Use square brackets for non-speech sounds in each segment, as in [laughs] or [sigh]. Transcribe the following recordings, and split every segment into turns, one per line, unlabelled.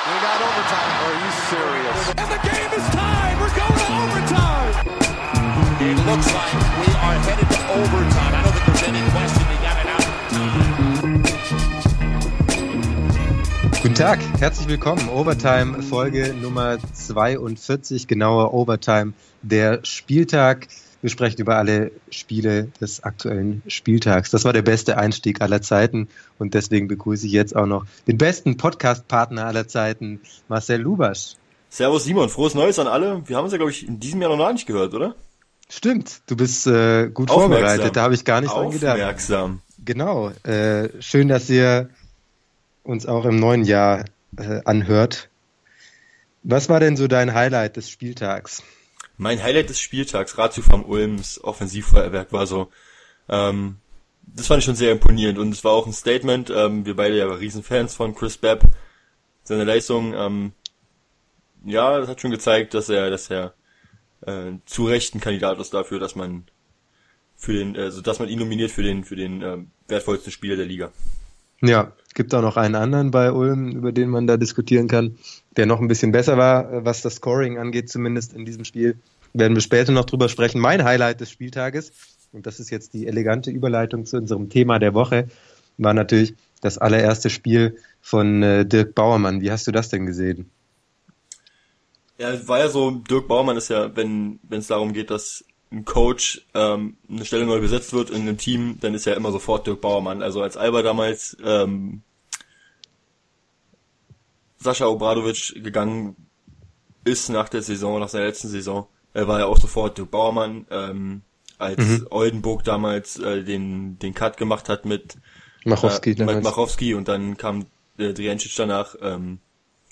We got overtime. Are you serious?
And the game is tied. We're going to overtime.
It looks like we are headed to overtime. I don't think there's any question they got it out.
Guten Tag, herzlich willkommen. Overtime Folge Nummer 42, genauer Overtime der Spieltag. Wir sprechen über alle Spiele des aktuellen Spieltags. Das war der beste Einstieg aller Zeiten und deswegen begrüße ich jetzt auch noch den besten Podcast-Partner aller Zeiten, Marcel Lubasch.
Servus Simon, frohes Neues an alle. Wir haben uns ja, glaube ich, in diesem Jahr noch gar nicht gehört, oder?
Stimmt, du bist äh, gut vorbereitet, da habe ich gar nicht dran gedacht.
Aufmerksam.
Genau, äh, schön, dass ihr uns auch im neuen Jahr äh, anhört. Was war denn so dein Highlight des Spieltags?
Mein Highlight des Spieltags, Ratio vom Ulms Offensivfeuerwerk war so, ähm, das fand ich schon sehr imponierend und es war auch ein Statement, ähm, wir beide ja Riesenfans von Chris Babb, seine Leistung, ähm, ja, das hat schon gezeigt, dass er, dass er äh, zu Recht ein Kandidat ist dafür, dass man für den, also dass man ihn nominiert für den, für den äh, wertvollsten Spieler der Liga.
Ja, gibt auch noch einen anderen bei Ulm, über den man da diskutieren kann, der noch ein bisschen besser war, äh, was das Scoring angeht, zumindest in diesem Spiel. Werden wir später noch drüber sprechen. Mein Highlight des Spieltages, und das ist jetzt die elegante Überleitung zu unserem Thema der Woche, war natürlich das allererste Spiel von äh, Dirk Bauermann. Wie hast du das denn gesehen?
Ja, war ja so, Dirk Bauermann ist ja, wenn wenn es darum geht, dass ein Coach ähm, eine Stelle neu besetzt wird in einem Team, dann ist ja immer sofort Dirk Bauermann. Also als Alba damals ähm, Sascha Obradovic gegangen ist nach der Saison, nach seiner letzten Saison, er war ja auch sofort Dirk Bauermann, ähm, als mhm. Oldenburg damals äh, den den Cut gemacht hat mit
Machowski,
äh, mit Machowski und dann kam äh, Drijancic danach, ähm,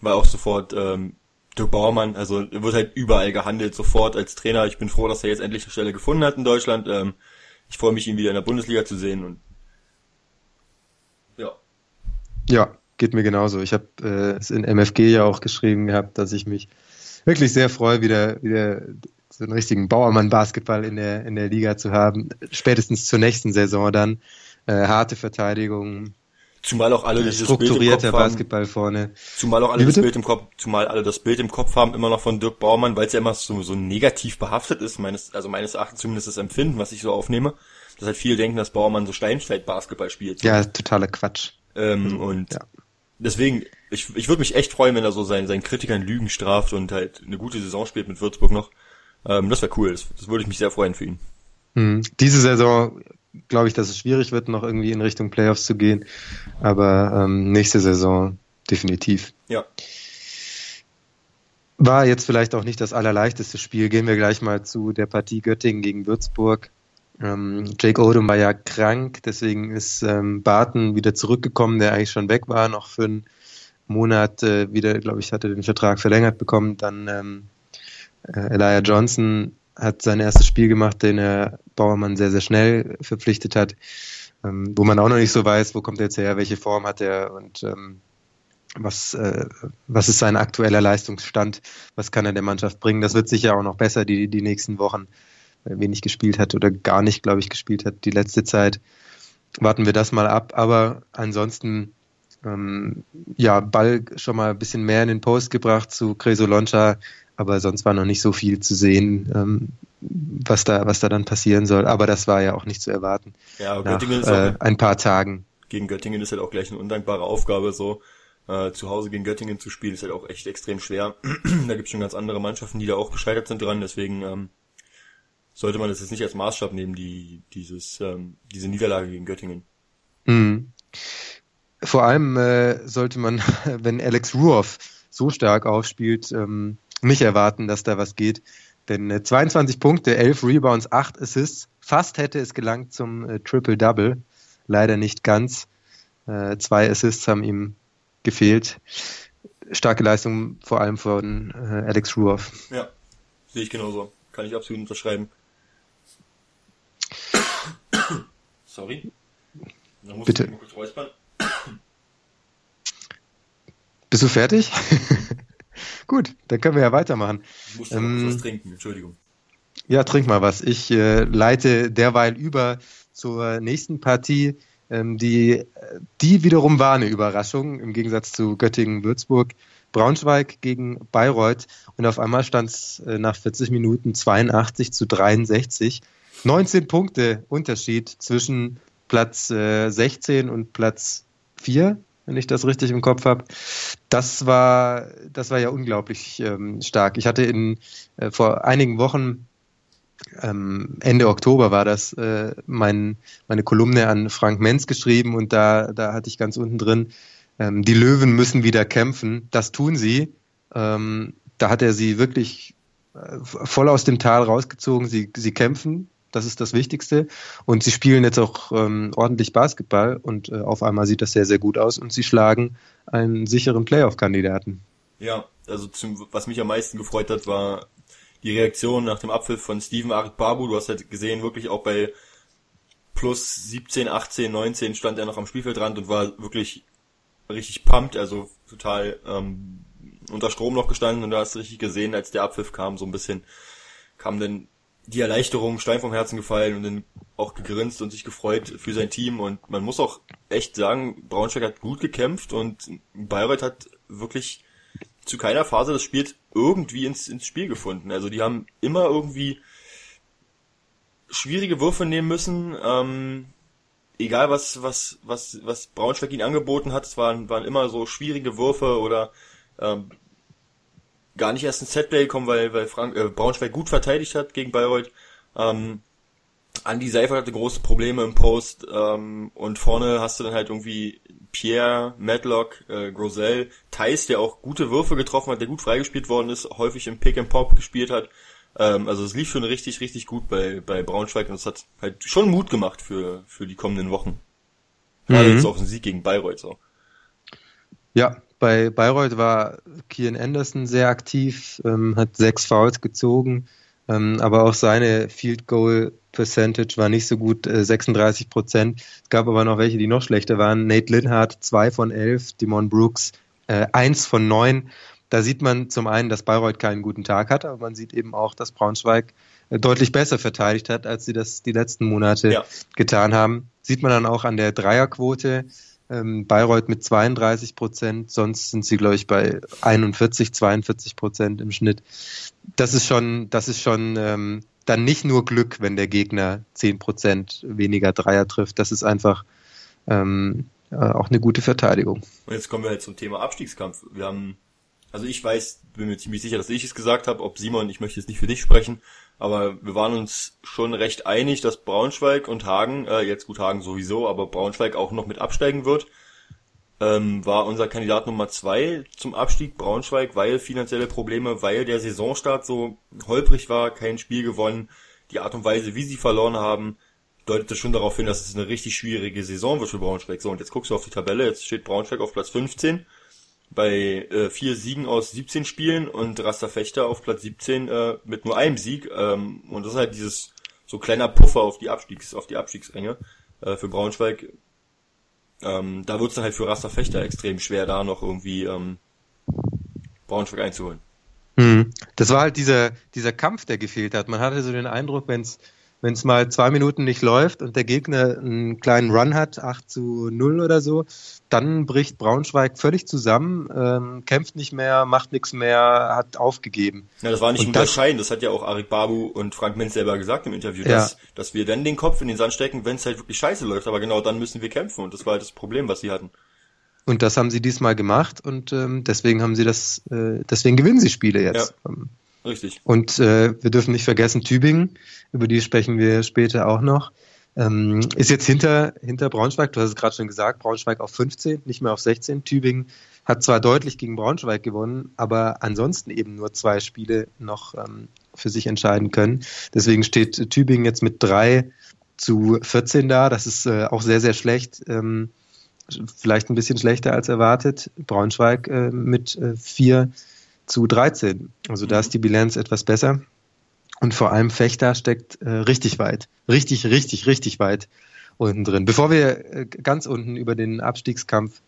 war auch sofort ähm, Dirk Bauermann, also wird halt überall gehandelt, sofort als Trainer. Ich bin froh, dass er jetzt endlich eine Stelle gefunden hat in Deutschland. Ähm, ich freue mich, ihn wieder in der Bundesliga zu sehen und ja.
Ja, geht mir genauso. Ich habe äh, es in MFG ja auch geschrieben gehabt, dass ich mich wirklich sehr freue, wieder, wieder so einen richtigen Bauermann-Basketball in der, in der Liga zu haben. Spätestens zur nächsten Saison dann. Äh, harte Verteidigung,
Zumal auch alle dieses
strukturierter Basketball vorne.
Zumal auch alle das Bild im Kopf, zumal alle das Bild im Kopf haben immer noch von Dirk Baumann, weil es ja immer so, so negativ behaftet ist, meines, also meines Erachtens zumindest das Empfinden, was ich so aufnehme, dass halt viele denken, dass Baumann so Steinfeld-Basketball spielt.
Ja, totaler Quatsch.
Ähm, mhm, und ja. deswegen, ich, ich würde mich echt freuen, wenn er so seinen, seinen Kritikern Lügen straft und halt eine gute Saison spielt mit Würzburg noch. Ähm, das wäre cool, das, das würde ich mich sehr freuen für ihn.
Mhm. Diese Saison glaube ich, dass es schwierig wird, noch irgendwie in Richtung Playoffs zu gehen. Aber ähm, nächste Saison definitiv.
Ja.
War jetzt vielleicht auch nicht das allerleichteste Spiel. Gehen wir gleich mal zu der Partie Göttingen gegen Würzburg. Ähm, Jake Odom war ja krank, deswegen ist ähm, Barton wieder zurückgekommen, der eigentlich schon weg war, noch für einen Monat äh, wieder, glaube ich, hatte den Vertrag verlängert bekommen. Dann ähm, äh, Elijah Johnson hat sein erstes Spiel gemacht, den er Bauermann sehr, sehr schnell verpflichtet hat, ähm, wo man auch noch nicht so weiß, wo kommt er jetzt her, welche Form hat er und ähm, was, äh, was ist sein aktueller Leistungsstand, was kann er der Mannschaft bringen. Das wird sicher auch noch besser die, die nächsten Wochen, er wenig gespielt hat oder gar nicht, glaube ich, gespielt hat die letzte Zeit. Warten wir das mal ab, aber ansonsten ähm, ja, Ball schon mal ein bisschen mehr in den Post gebracht zu Cresoloncha, aber sonst war noch nicht so viel zu sehen, ähm, was da, was da dann passieren soll. Aber das war ja auch nicht zu erwarten.
Ja,
nach, Göttingen ist äh, ein paar Tagen.
Gegen Göttingen ist halt auch gleich eine undankbare Aufgabe, so äh, zu Hause gegen Göttingen zu spielen, ist halt auch echt extrem schwer. [clears throat] da gibt es schon ganz andere Mannschaften, die da auch gescheitert sind dran, deswegen ähm, sollte man das jetzt nicht als Maßstab nehmen, die, dieses, ähm, diese Niederlage gegen Göttingen.
Mhm. Vor allem äh, sollte man, [laughs] wenn Alex Ruoff so stark aufspielt, ähm, nicht erwarten, dass da was geht. Denn äh, 22 Punkte, 11 Rebounds, 8 Assists. Fast hätte es gelangt zum äh, Triple-Double. Leider nicht ganz. Äh, zwei Assists haben ihm gefehlt. Starke Leistung vor allem von äh, Alex Ruoff.
Ja, sehe ich genauso. Kann ich absolut unterschreiben. [coughs] Sorry.
Bitte. [coughs] Bist du fertig? [laughs] Gut, dann können wir ja weitermachen.
Ich muss ähm, was trinken, Entschuldigung.
Ja, trink mal was. Ich äh, leite derweil über zur nächsten Partie. Ähm, die, die wiederum war eine Überraschung im Gegensatz zu Göttingen-Würzburg. Braunschweig gegen Bayreuth und auf einmal stand es äh, nach 40 Minuten 82 zu 63. 19 Punkte Unterschied zwischen Platz äh, 16 und Platz 4, wenn ich das richtig im Kopf habe. Das war, das war ja unglaublich ähm, stark. Ich hatte in, äh, vor einigen Wochen ähm, Ende Oktober war das äh, mein, meine Kolumne an Frank Menz geschrieben und da, da hatte ich ganz unten drin, ähm, die Löwen müssen wieder kämpfen. Das tun sie. Ähm, da hat er sie wirklich äh, voll aus dem Tal rausgezogen. Sie, sie kämpfen. Das ist das Wichtigste. Und sie spielen jetzt auch ähm, ordentlich Basketball und äh, auf einmal sieht das sehr, sehr gut aus und sie schlagen einen sicheren Playoff-Kandidaten.
Ja, also zum, was mich am meisten gefreut hat, war die Reaktion nach dem Abpfiff von Steven Arik Babu. Du hast halt gesehen, wirklich auch bei plus 17, 18, 19 stand er noch am Spielfeldrand und war wirklich richtig pumped, also total ähm, unter Strom noch gestanden und da hast du richtig gesehen, als der Abpfiff kam, so ein bisschen kam dann die Erleichterung, Stein vom Herzen gefallen und dann auch gegrinst und sich gefreut für sein Team und man muss auch echt sagen, Braunschweig hat gut gekämpft und Bayreuth hat wirklich zu keiner Phase des Spiels irgendwie ins, ins Spiel gefunden. Also die haben immer irgendwie schwierige Würfe nehmen müssen, ähm, egal was, was, was, was Braunschweig ihnen angeboten hat, es waren, waren immer so schwierige Würfe oder ähm, gar nicht erst ins Setplay gekommen, weil, weil Frank, äh, Braunschweig gut verteidigt hat gegen Bayreuth. Ähm, Andy Seifert hatte große Probleme im Post ähm, und vorne hast du dann halt irgendwie Pierre, Madlock, äh, Grosel, Thais, der auch gute Würfe getroffen hat, der gut freigespielt worden ist, häufig im Pick and Pop gespielt hat. Ähm, also es lief schon richtig, richtig gut bei, bei Braunschweig und es hat halt schon Mut gemacht für, für die kommenden Wochen. Gerade mhm. jetzt auch ein Sieg gegen Bayreuth so.
Ja, bei Bayreuth war Kian Anderson sehr aktiv, ähm, hat sechs Fouls gezogen, ähm, aber auch seine Field Goal Percentage war nicht so gut, äh, 36 Prozent. Es gab aber noch welche, die noch schlechter waren. Nate Linhardt, zwei von elf, Dimon Brooks, äh, eins von neun. Da sieht man zum einen, dass Bayreuth keinen guten Tag hat, aber man sieht eben auch, dass Braunschweig äh, deutlich besser verteidigt hat, als sie das die letzten Monate ja. getan haben. Sieht man dann auch an der Dreierquote. Ähm, Bayreuth mit 32 Prozent, sonst sind sie, glaube ich, bei 41, 42 Prozent im Schnitt. Das ist schon, das ist schon ähm, dann nicht nur Glück, wenn der Gegner 10 Prozent weniger Dreier trifft. Das ist einfach ähm, äh, auch eine gute Verteidigung.
Und jetzt kommen wir halt zum Thema Abstiegskampf. Wir haben also ich weiß, bin mir ziemlich sicher, dass ich es gesagt habe, ob Simon, ich möchte jetzt nicht für dich sprechen, aber wir waren uns schon recht einig, dass Braunschweig und Hagen, äh, jetzt gut Hagen sowieso, aber Braunschweig auch noch mit absteigen wird. Ähm, war unser Kandidat Nummer zwei zum Abstieg Braunschweig, weil finanzielle Probleme, weil der Saisonstart so holprig war, kein Spiel gewonnen, die Art und Weise, wie sie verloren haben, deutete schon darauf hin, dass es eine richtig schwierige Saison wird für Braunschweig. So, und jetzt guckst du auf die Tabelle, jetzt steht Braunschweig auf Platz 15 bei äh, vier Siegen aus 17 Spielen und Rasta Fechter auf Platz 17 äh, mit nur einem Sieg. Ähm, und das ist halt dieses so kleiner Puffer auf die Abstiegs, auf die Abstiegsränge äh, für Braunschweig. Ähm, da wird es dann halt für Rasta Fechter extrem schwer, da noch irgendwie ähm, Braunschweig einzuholen.
Hm. Das war halt dieser, dieser Kampf, der gefehlt hat. Man hatte so den Eindruck, wenn es wenn es mal zwei Minuten nicht läuft und der Gegner einen kleinen Run hat, 8 zu 0 oder so, dann bricht Braunschweig völlig zusammen, ähm, kämpft nicht mehr, macht nichts mehr, hat aufgegeben.
Ja, das war nicht und unterscheidend, das, das hat ja auch Arik Babu und Frank Menz selber gesagt im Interview, dass, ja. dass wir dann den Kopf in den Sand stecken, wenn es halt wirklich scheiße läuft, aber genau dann müssen wir kämpfen und das war halt das Problem, was sie hatten.
Und das haben sie diesmal gemacht und ähm, deswegen haben sie das, äh, deswegen gewinnen sie Spiele jetzt. Ja.
Richtig.
Und äh, wir dürfen nicht vergessen, Tübingen, über die sprechen wir später auch noch, ähm, ist jetzt hinter, hinter Braunschweig, du hast es gerade schon gesagt, Braunschweig auf 15, nicht mehr auf 16. Tübingen hat zwar deutlich gegen Braunschweig gewonnen, aber ansonsten eben nur zwei Spiele noch ähm, für sich entscheiden können. Deswegen steht Tübingen jetzt mit drei zu 14 da. Das ist äh, auch sehr, sehr schlecht. Ähm, vielleicht ein bisschen schlechter als erwartet. Braunschweig äh, mit äh, zu 13. Also da ist die Bilanz etwas besser. Und vor allem Fechter steckt äh, richtig weit. Richtig, richtig, richtig weit unten drin. Bevor wir äh, ganz unten über den Abstiegskampf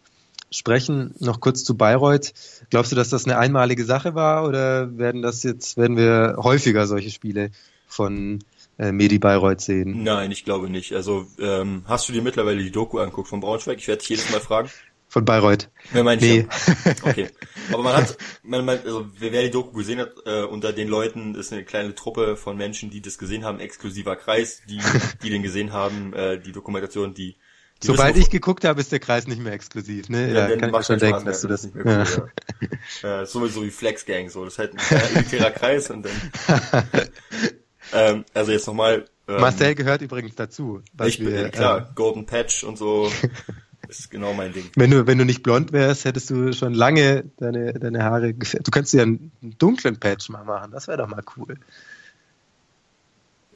sprechen, noch kurz zu Bayreuth. Glaubst du, dass das eine einmalige Sache war oder werden das jetzt, werden wir häufiger solche Spiele von äh, Medi Bayreuth sehen.
Nein, ich glaube nicht. Also ähm, hast du dir mittlerweile die Doku anguckt von Braunschweig? Ich werde dich jedes Mal fragen.
Von Bayreuth.
Wer meint
Nee.
ja. Okay. Aber man hat, man, man, also wer, die Doku gesehen hat, äh, unter den Leuten ist eine kleine Truppe von Menschen, die das gesehen haben, exklusiver Kreis, die, die den gesehen haben, äh, die Dokumentation, die, die
Sobald
wissen,
ich geguckt habe, ist der Kreis nicht mehr exklusiv. Ne? Ja,
dann
kann ich schon denken,
Spaß
dass du das.
nicht mehr
Ja.
cool, ja. [laughs] äh, sowieso wie Flex Gang, so. Das ist halt ein kleiner elitärer Kreis und dann, [laughs] ähm, also jetzt nochmal, ähm,
Marcel gehört übrigens dazu.
ich bin,
wir,
ja, klar,
äh,
Golden Patch und so, [laughs] ist genau mein Ding.
wenn du, wenn du nicht blond wärst, hättest du schon lange deine, deine Haare gefärbt. Du könntest dir einen dunklen Patch mal machen. Das wäre doch mal cool.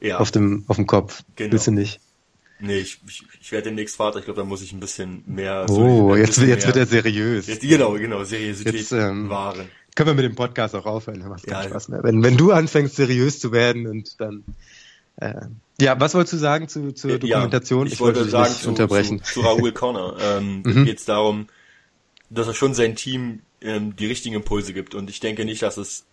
Ja.
Auf dem, auf dem Kopf.
Genau.
Willst du nicht?
Nee, ich, ich, ich werde demnächst Vater. Ich glaube, da muss ich ein bisschen mehr.
Oh,
ein
jetzt, jetzt wird
mehr-
er seriös.
Jetzt, genau, genau, Seriosität
Jetzt, ähm,
wahren.
Können wir mit dem Podcast auch aufhören, dann macht keinen
Ja.
Spaß mehr. Wenn, wenn du anfängst, seriös zu werden und dann. Äh, ja, was wolltest du sagen zu, zur Dokumentation?
Ja, ich, wollte
dich
sagen
nicht
zu,
unterbrechen.
Zu, zu Raoul Connor. Ähm, [laughs]
Mhm.
geht es darum, dass er schon sein Team ähm, die richtigen Impulse gibt. Und ich denke nicht, dass es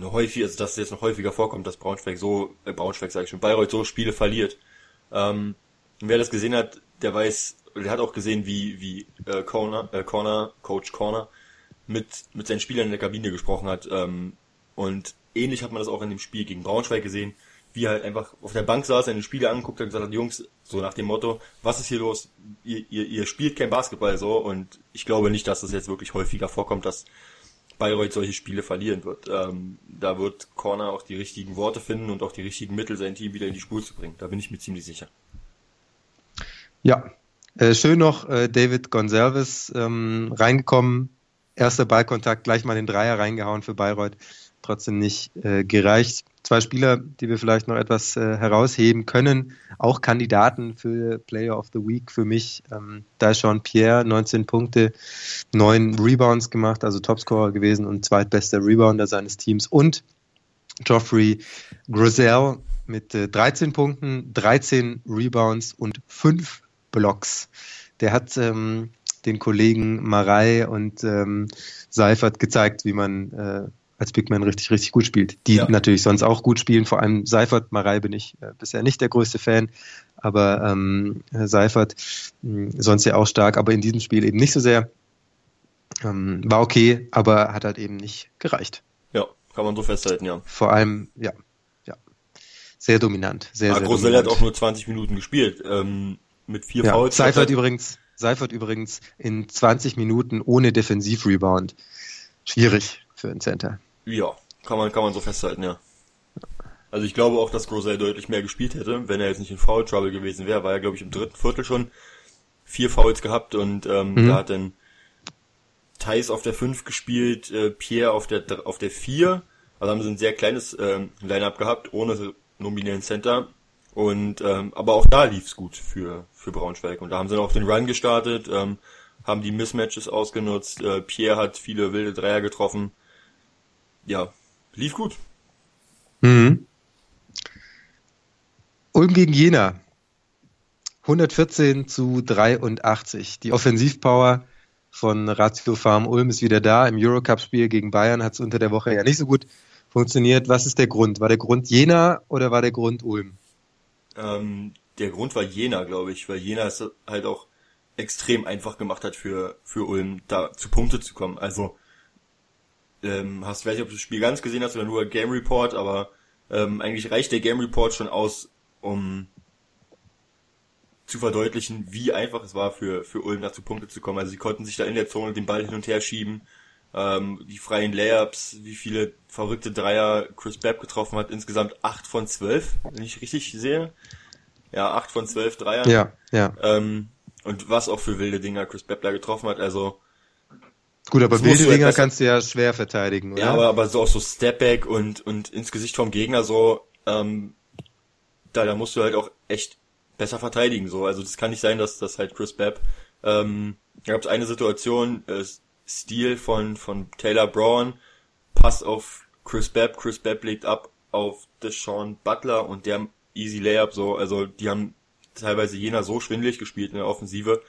häufig, also dass es jetzt noch häufiger vorkommt, dass Braunschweig so, äh, Braunschweig sage ich schon, Bayreuth so Spiele verliert. Ähm, und wer das gesehen hat, der weiß, der hat auch gesehen, wie, wie äh, Corner, äh, Corner, Coach Corner mit, mit seinen Spielern in der Kabine gesprochen hat. Ähm, und ähnlich hat man das auch in dem Spiel gegen Braunschweig gesehen, wie halt einfach auf der Bank saß, seine Spiele angeguckt hat und gesagt hat, Jungs, so nach dem Motto, was ist hier los? Ihr, ihr, ihr spielt kein Basketball so und ich glaube nicht, dass das jetzt wirklich häufiger vorkommt, dass Bayreuth solche Spiele verlieren wird. Ähm, da wird Corner auch die richtigen Worte finden und auch die richtigen Mittel, sein Team wieder in die Spur zu bringen. Da bin ich mir ziemlich sicher.
Ja, äh, schön noch äh, David Gonsalves ähm, reingekommen. Erster Ballkontakt, gleich mal den Dreier reingehauen für Bayreuth. Trotzdem nicht äh, gereicht. Zwei Spieler, die wir vielleicht noch etwas äh, herausheben können, auch Kandidaten für Player of the Week für mich. Ähm, da ist Sean Pierre, 19 Punkte, 9 Rebounds gemacht, also Topscorer gewesen und zweitbester Rebounder seines Teams. Und Geoffrey Grosel mit äh, 13 Punkten, 13 Rebounds und 5 Blocks. Der hat ähm, den Kollegen Marei und ähm, Seifert gezeigt, wie man äh, als Big Man richtig, richtig gut spielt. Die
Ja.
natürlich sonst auch gut spielen, vor allem Seifert. Marei bin ich äh, bisher nicht der größte Fan, aber ähm, Seifert mh, sonst ja auch stark, aber in diesem Spiel eben nicht so sehr. Ähm, war okay, aber hat halt eben nicht gereicht.
Ja, kann man so festhalten, ja.
Vor allem, ja, ja, sehr dominant, sehr,
Aber
sehr
Grosel hat auch nur 20 Minuten gespielt, ähm, mit vier
ja,
Fouls.
Seifert übrigens, Seifert übrigens in 20 Minuten ohne Defensivrebound. Schwierig für einen Center.
Ja, kann man, kann man so festhalten, ja. Also ich glaube auch, dass Grosel deutlich mehr gespielt hätte, wenn er jetzt nicht in Foul Trouble gewesen wäre, war er glaube ich im dritten Viertel schon vier Fouls gehabt und ähm,
Mhm.
da hat dann Thais auf der 5 gespielt, äh, Pierre auf der auf der 4. Also haben sie ein sehr kleines ähm, Line-Up gehabt, ohne nominellen Center. Und ähm, aber auch da lief's gut für für Braunschweig. Und da haben sie dann auch den Run gestartet, ähm, haben die Mismatches ausgenutzt. Äh, Pierre hat viele wilde Dreier getroffen. Ja, lief gut.
Mhm. Ulm gegen Jena. 114 zu 83. Die Offensivpower von Ratio Farm Ulm ist wieder da. Im Eurocup-Spiel gegen Bayern hat es unter der Woche ja nicht so gut funktioniert. Was ist der Grund? War der Grund Jena oder war der Grund Ulm?
Ähm, der Grund war Jena, glaube ich, weil Jena es halt auch extrem einfach gemacht hat für, für Ulm, da zu Punkte zu kommen. Also, ähm, hast, weiß nicht, ob du das Spiel ganz gesehen hast oder nur Game Report, aber ähm, eigentlich reicht der Game Report schon aus, um zu verdeutlichen, wie einfach es war für, für Ulm da zu Punkte zu kommen. Also sie konnten sich da in der Zone den Ball hin und her schieben, ähm, die freien Layups, wie viele verrückte Dreier Chris Babb getroffen hat, insgesamt acht von zwölf, wenn ich richtig sehe. Ja, acht von zwölf Dreier.
Ja, ja.
Ähm, und was auch für wilde Dinger Chris Babb da getroffen hat, also
Gut, aber wilde Dinger
etwas-
kannst du ja schwer verteidigen, oder?
Ja, aber, aber so auch so Stepback und, und ins Gesicht vom Gegner so, ähm, da, da musst du halt auch echt besser verteidigen, so. Also das kann nicht sein, dass das halt Chris Babb, ähm, da gab es eine Situation, äh, Stil von, von Taylor Brown, Pass auf Chris Babb, Chris Babb legt ab auf Deshaun Butler und der Easy Layup, so, also die haben teilweise jener so schwindelig gespielt in der Offensive,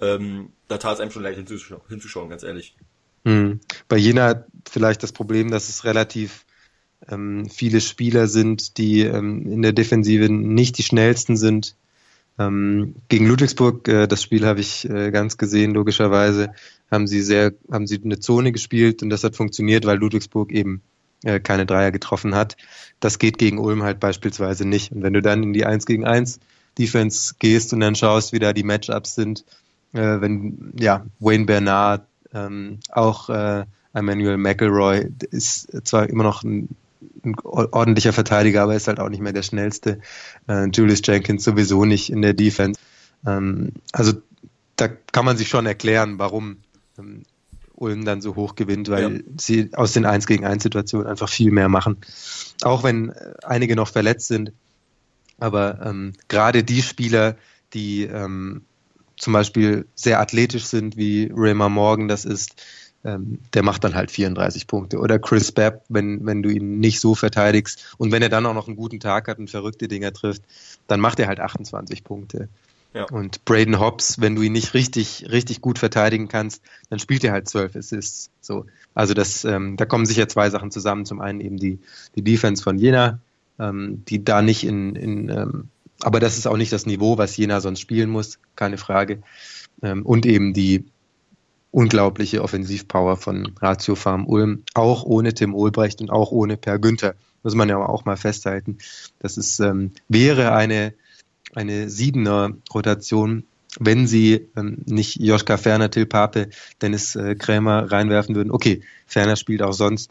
ähm, da tat es einem schon leid hinzuschauen, hinzuschauen, ganz ehrlich.
Hm. Bei Jena vielleicht das Problem, dass es relativ ähm, viele Spieler sind, die ähm, in der Defensive nicht die schnellsten sind. Ähm, gegen Ludwigsburg, äh, das Spiel habe ich äh, ganz gesehen, logischerweise, haben sie sehr, haben sie eine Zone gespielt und das hat funktioniert, weil Ludwigsburg eben äh, keine Dreier getroffen hat. Das geht gegen Ulm halt beispielsweise nicht. Und wenn du dann in die 1 gegen 1 Defense gehst und dann schaust, wie da die Matchups sind, äh, wenn ja Wayne Bernard, ähm, auch äh, Emmanuel McElroy ist zwar immer noch ein, ein, ordentlicher Verteidiger, aber ist halt auch nicht mehr der schnellste. Äh, Julius Jenkins sowieso nicht in der Defense. Ähm, also da kann man sich schon erklären, warum ähm, Ulm dann so hoch gewinnt, weil ja. sie aus den 1 gegen 1 Situationen einfach viel mehr machen. Auch wenn einige noch verletzt sind. Aber ähm, gerade die Spieler, die ähm, zum Beispiel sehr athletisch sind, wie Raymar Morgan das ist, ähm, der macht dann halt 34 Punkte. Oder Chris Babb, wenn, wenn du ihn nicht so verteidigst und wenn er dann auch noch einen guten Tag hat und verrückte Dinger trifft, dann macht er halt 28 Punkte. Ja. Und Braden Hobbs, wenn du ihn nicht richtig, richtig gut verteidigen kannst, dann spielt er halt zwölf Assists. So. Also das, ähm, da kommen sicher zwei Sachen zusammen. Zum einen eben die, die Defense von Jena, ähm, die da nicht in, in ähm, aber das ist auch nicht das Niveau, was Jena sonst spielen muss, keine Frage. Ähm, und eben die unglaubliche Offensivpower von Ratio Farm Ulm, auch ohne Tim Olbrecht und auch ohne Per Günther. Muss man ja auch mal festhalten. Das ist, ähm, wäre eine eine siebener Rotation, wenn sie ähm, nicht Joschka Ferner, Till Pape, Dennis äh, Krämer reinwerfen würden. Okay, Ferner spielt auch sonst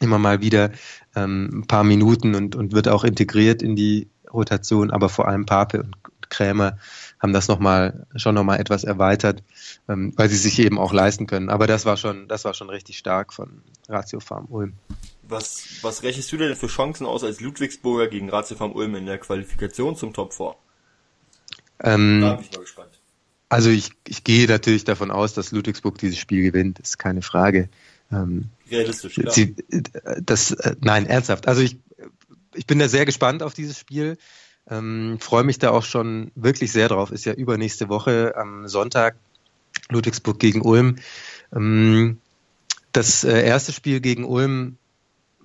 immer mal wieder ähm, ein paar Minuten und, und wird auch integriert in die Rotation, aber vor allem Pape und Krämer haben das noch mal, schon nochmal etwas erweitert, ähm, weil sie sich eben auch leisten können. Aber das war schon, das war schon richtig stark von Ratio Farm Ulm.
Was, was rechnest du denn für Chancen aus als Ludwigsburger gegen Ratio Farm Ulm in der Qualifikation zum Top 4?
Ähm, da bin ich mal gespannt. Also ich, ich gehe natürlich davon aus, dass Ludwigsburg dieses Spiel gewinnt, ist keine Frage. Ähm,
Realistisch, klar.
Sie, das, äh, nein, ernsthaft. Also ich, ich bin da sehr gespannt auf dieses Spiel. Ähm, Freue mich da auch schon wirklich sehr drauf. Ist ja übernächste Woche am Sonntag Ludwigsburg gegen Ulm. Ähm, das äh, erste Spiel gegen Ulm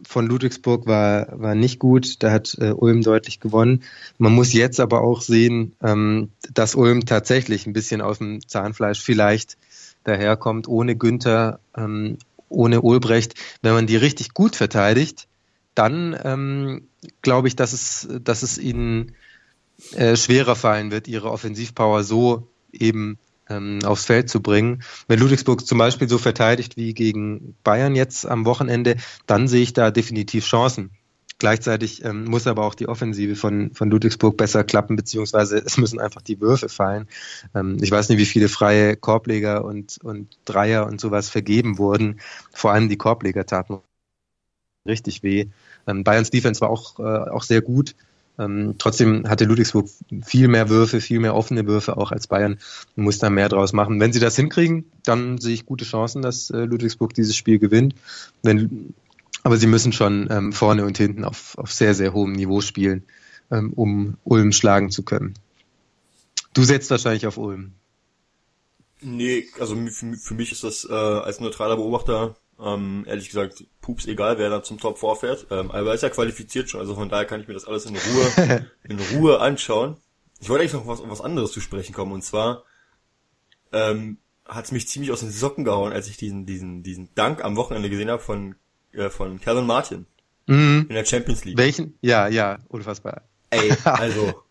von Ludwigsburg war, war nicht gut. Da hat äh, Ulm deutlich gewonnen. Man muss jetzt aber auch sehen, ähm, dass Ulm tatsächlich ein bisschen aus dem Zahnfleisch vielleicht daherkommt, ohne Günther, ähm, ohne Ulbrecht. Wenn man die richtig gut verteidigt, dann ähm, glaube ich, dass es, dass es ihnen äh, schwerer fallen wird, ihre Offensivpower so eben ähm, aufs Feld zu bringen. Wenn Ludwigsburg zum Beispiel so verteidigt wie gegen Bayern jetzt am Wochenende, dann sehe ich da definitiv Chancen. Gleichzeitig ähm, muss aber auch die Offensive von, von Ludwigsburg besser klappen, beziehungsweise es müssen einfach die Würfe fallen. Ähm, ich weiß nicht, wie viele freie Korbleger und, und Dreier und sowas vergeben wurden. Vor allem die Korbleger taten richtig weh. Ähm, Bayerns Defense war auch, äh, auch sehr gut. Ähm, trotzdem hatte Ludwigsburg viel mehr Würfe, viel mehr offene Würfe auch als Bayern und muss da mehr draus machen. Wenn sie das hinkriegen, dann sehe ich gute Chancen, dass äh, Ludwigsburg dieses Spiel gewinnt. Wenn, aber sie müssen schon ähm, vorne und hinten auf, auf sehr, sehr hohem Niveau spielen, ähm, um Ulm schlagen zu können. Du setzt wahrscheinlich auf Ulm.
Nee, also für, für mich ist das äh, als neutraler Beobachter ähm, ehrlich gesagt, pups egal, wer da zum Top vorfährt. Ähm, aber er ist ja qualifiziert schon, also von daher kann ich mir das alles in Ruhe, [laughs] in Ruhe anschauen. Ich wollte eigentlich noch was, was anderes zu sprechen kommen, und zwar ähm, hat es mich ziemlich aus den Socken gehauen, als ich diesen, diesen, diesen Dank am Wochenende gesehen habe von, äh, von Kevin Martin
mhm.
in der Champions League.
Welchen? Ja, ja, unfassbar.
Ey, [laughs] also,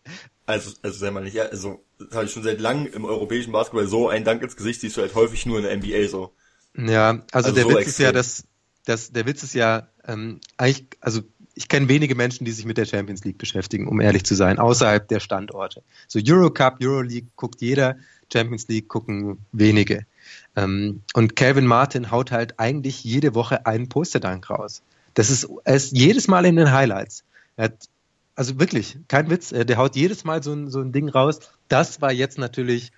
also, also sei mal nicht, also, das habe ich schon seit langem im europäischen Basketball so einen Dank ins Gesicht siehst du halt häufig nur in der NBA so.
Ja, also, also der so Witz extrem. ist ja, dass, dass der Witz ist ja ähm, eigentlich, also ich kenne wenige Menschen, die sich mit der Champions League beschäftigen, um ehrlich zu sein, außerhalb der Standorte. So Eurocup, Euroleague guckt jeder, Champions League gucken wenige. Ähm, und Calvin Martin haut halt eigentlich jede Woche einen Posterdank raus. Das ist, er ist jedes Mal in den Highlights. Er hat, also wirklich, kein Witz, der haut jedes Mal so ein, so ein Ding raus. Das war jetzt natürlich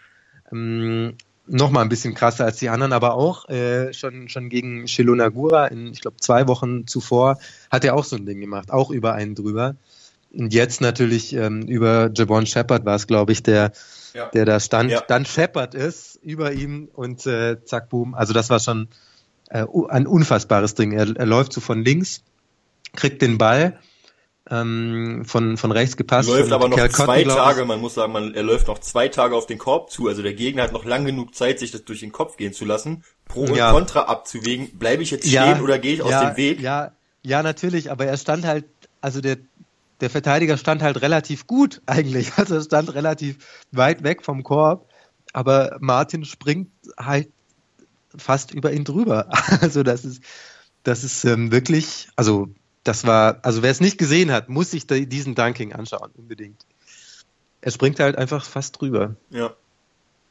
ähm, noch mal ein bisschen krasser als die anderen, aber auch äh, schon schon gegen Shilonagura in ich glaube zwei Wochen zuvor hat er auch so ein Ding gemacht, auch über einen drüber. Und jetzt natürlich ähm, über Jabon Shepard war es glaube ich der ja. der da stand, ja. dann Shepard ist über ihm und äh, zack boom. Also das war schon äh, ein unfassbares Ding. Er, er läuft so von links kriegt den Ball ähm, von, von rechts gepasst.
Läuft aber noch
Kerl
zwei
Cotton.
Tage, man muss sagen, man, er läuft noch zwei Tage auf den Korb zu, also der Gegner hat noch lang genug Zeit, sich das durch den Kopf gehen zu lassen, Pro und
Ja.
Contra abzuwägen, bleibe ich jetzt stehen oder gehe ich aus
ja,
dem Weg?
Ja, ja, natürlich, aber er stand halt, also der, der Verteidiger stand halt relativ gut [laughs] eigentlich. Also er stand relativ weit weg vom Korb, aber Martin springt halt fast über ihn drüber. [laughs] Also das ist, das ist ähm, wirklich, also das war, also wer es nicht gesehen hat, muss sich diesen Dunking anschauen, unbedingt. Er springt halt einfach fast drüber.
Ja.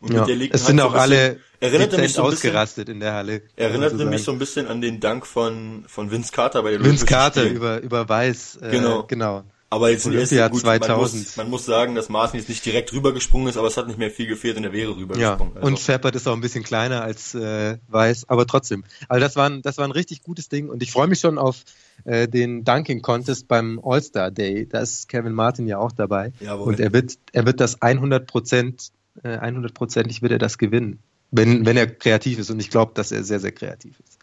Und
Ja.
der linken
Es sind auch
so
alle
erinnerte mich so ein bisschen,
ausgerastet in der Halle.
erinnerte
kann man
mich so ein bisschen an den Dank von, von Vince Carter bei den
Vince Carter über, über Weiß. Äh,
Genau.
genau.
Aber jetzt
Olympia
ist gut, Man
2000.
muss, man muss sagen, dass Martin jetzt nicht direkt rübergesprungen ist, aber es hat nicht mehr viel gefehlt und er wäre
Ja,
rübergesprungen. Also,
und Shepard ist auch ein bisschen kleiner als äh, Weiß, aber trotzdem. Also das war ein, das war ein richtig gutes Ding und ich freue mich schon auf äh, den Dunking Contest beim All-Star Day. Da ist Kevin Martin ja auch dabei
Jawohl.
und er wird, er wird das 100 Prozent, äh, 100%ig wird er das gewinnen, wenn, wenn er kreativ ist und ich glaube, dass er sehr, sehr kreativ ist.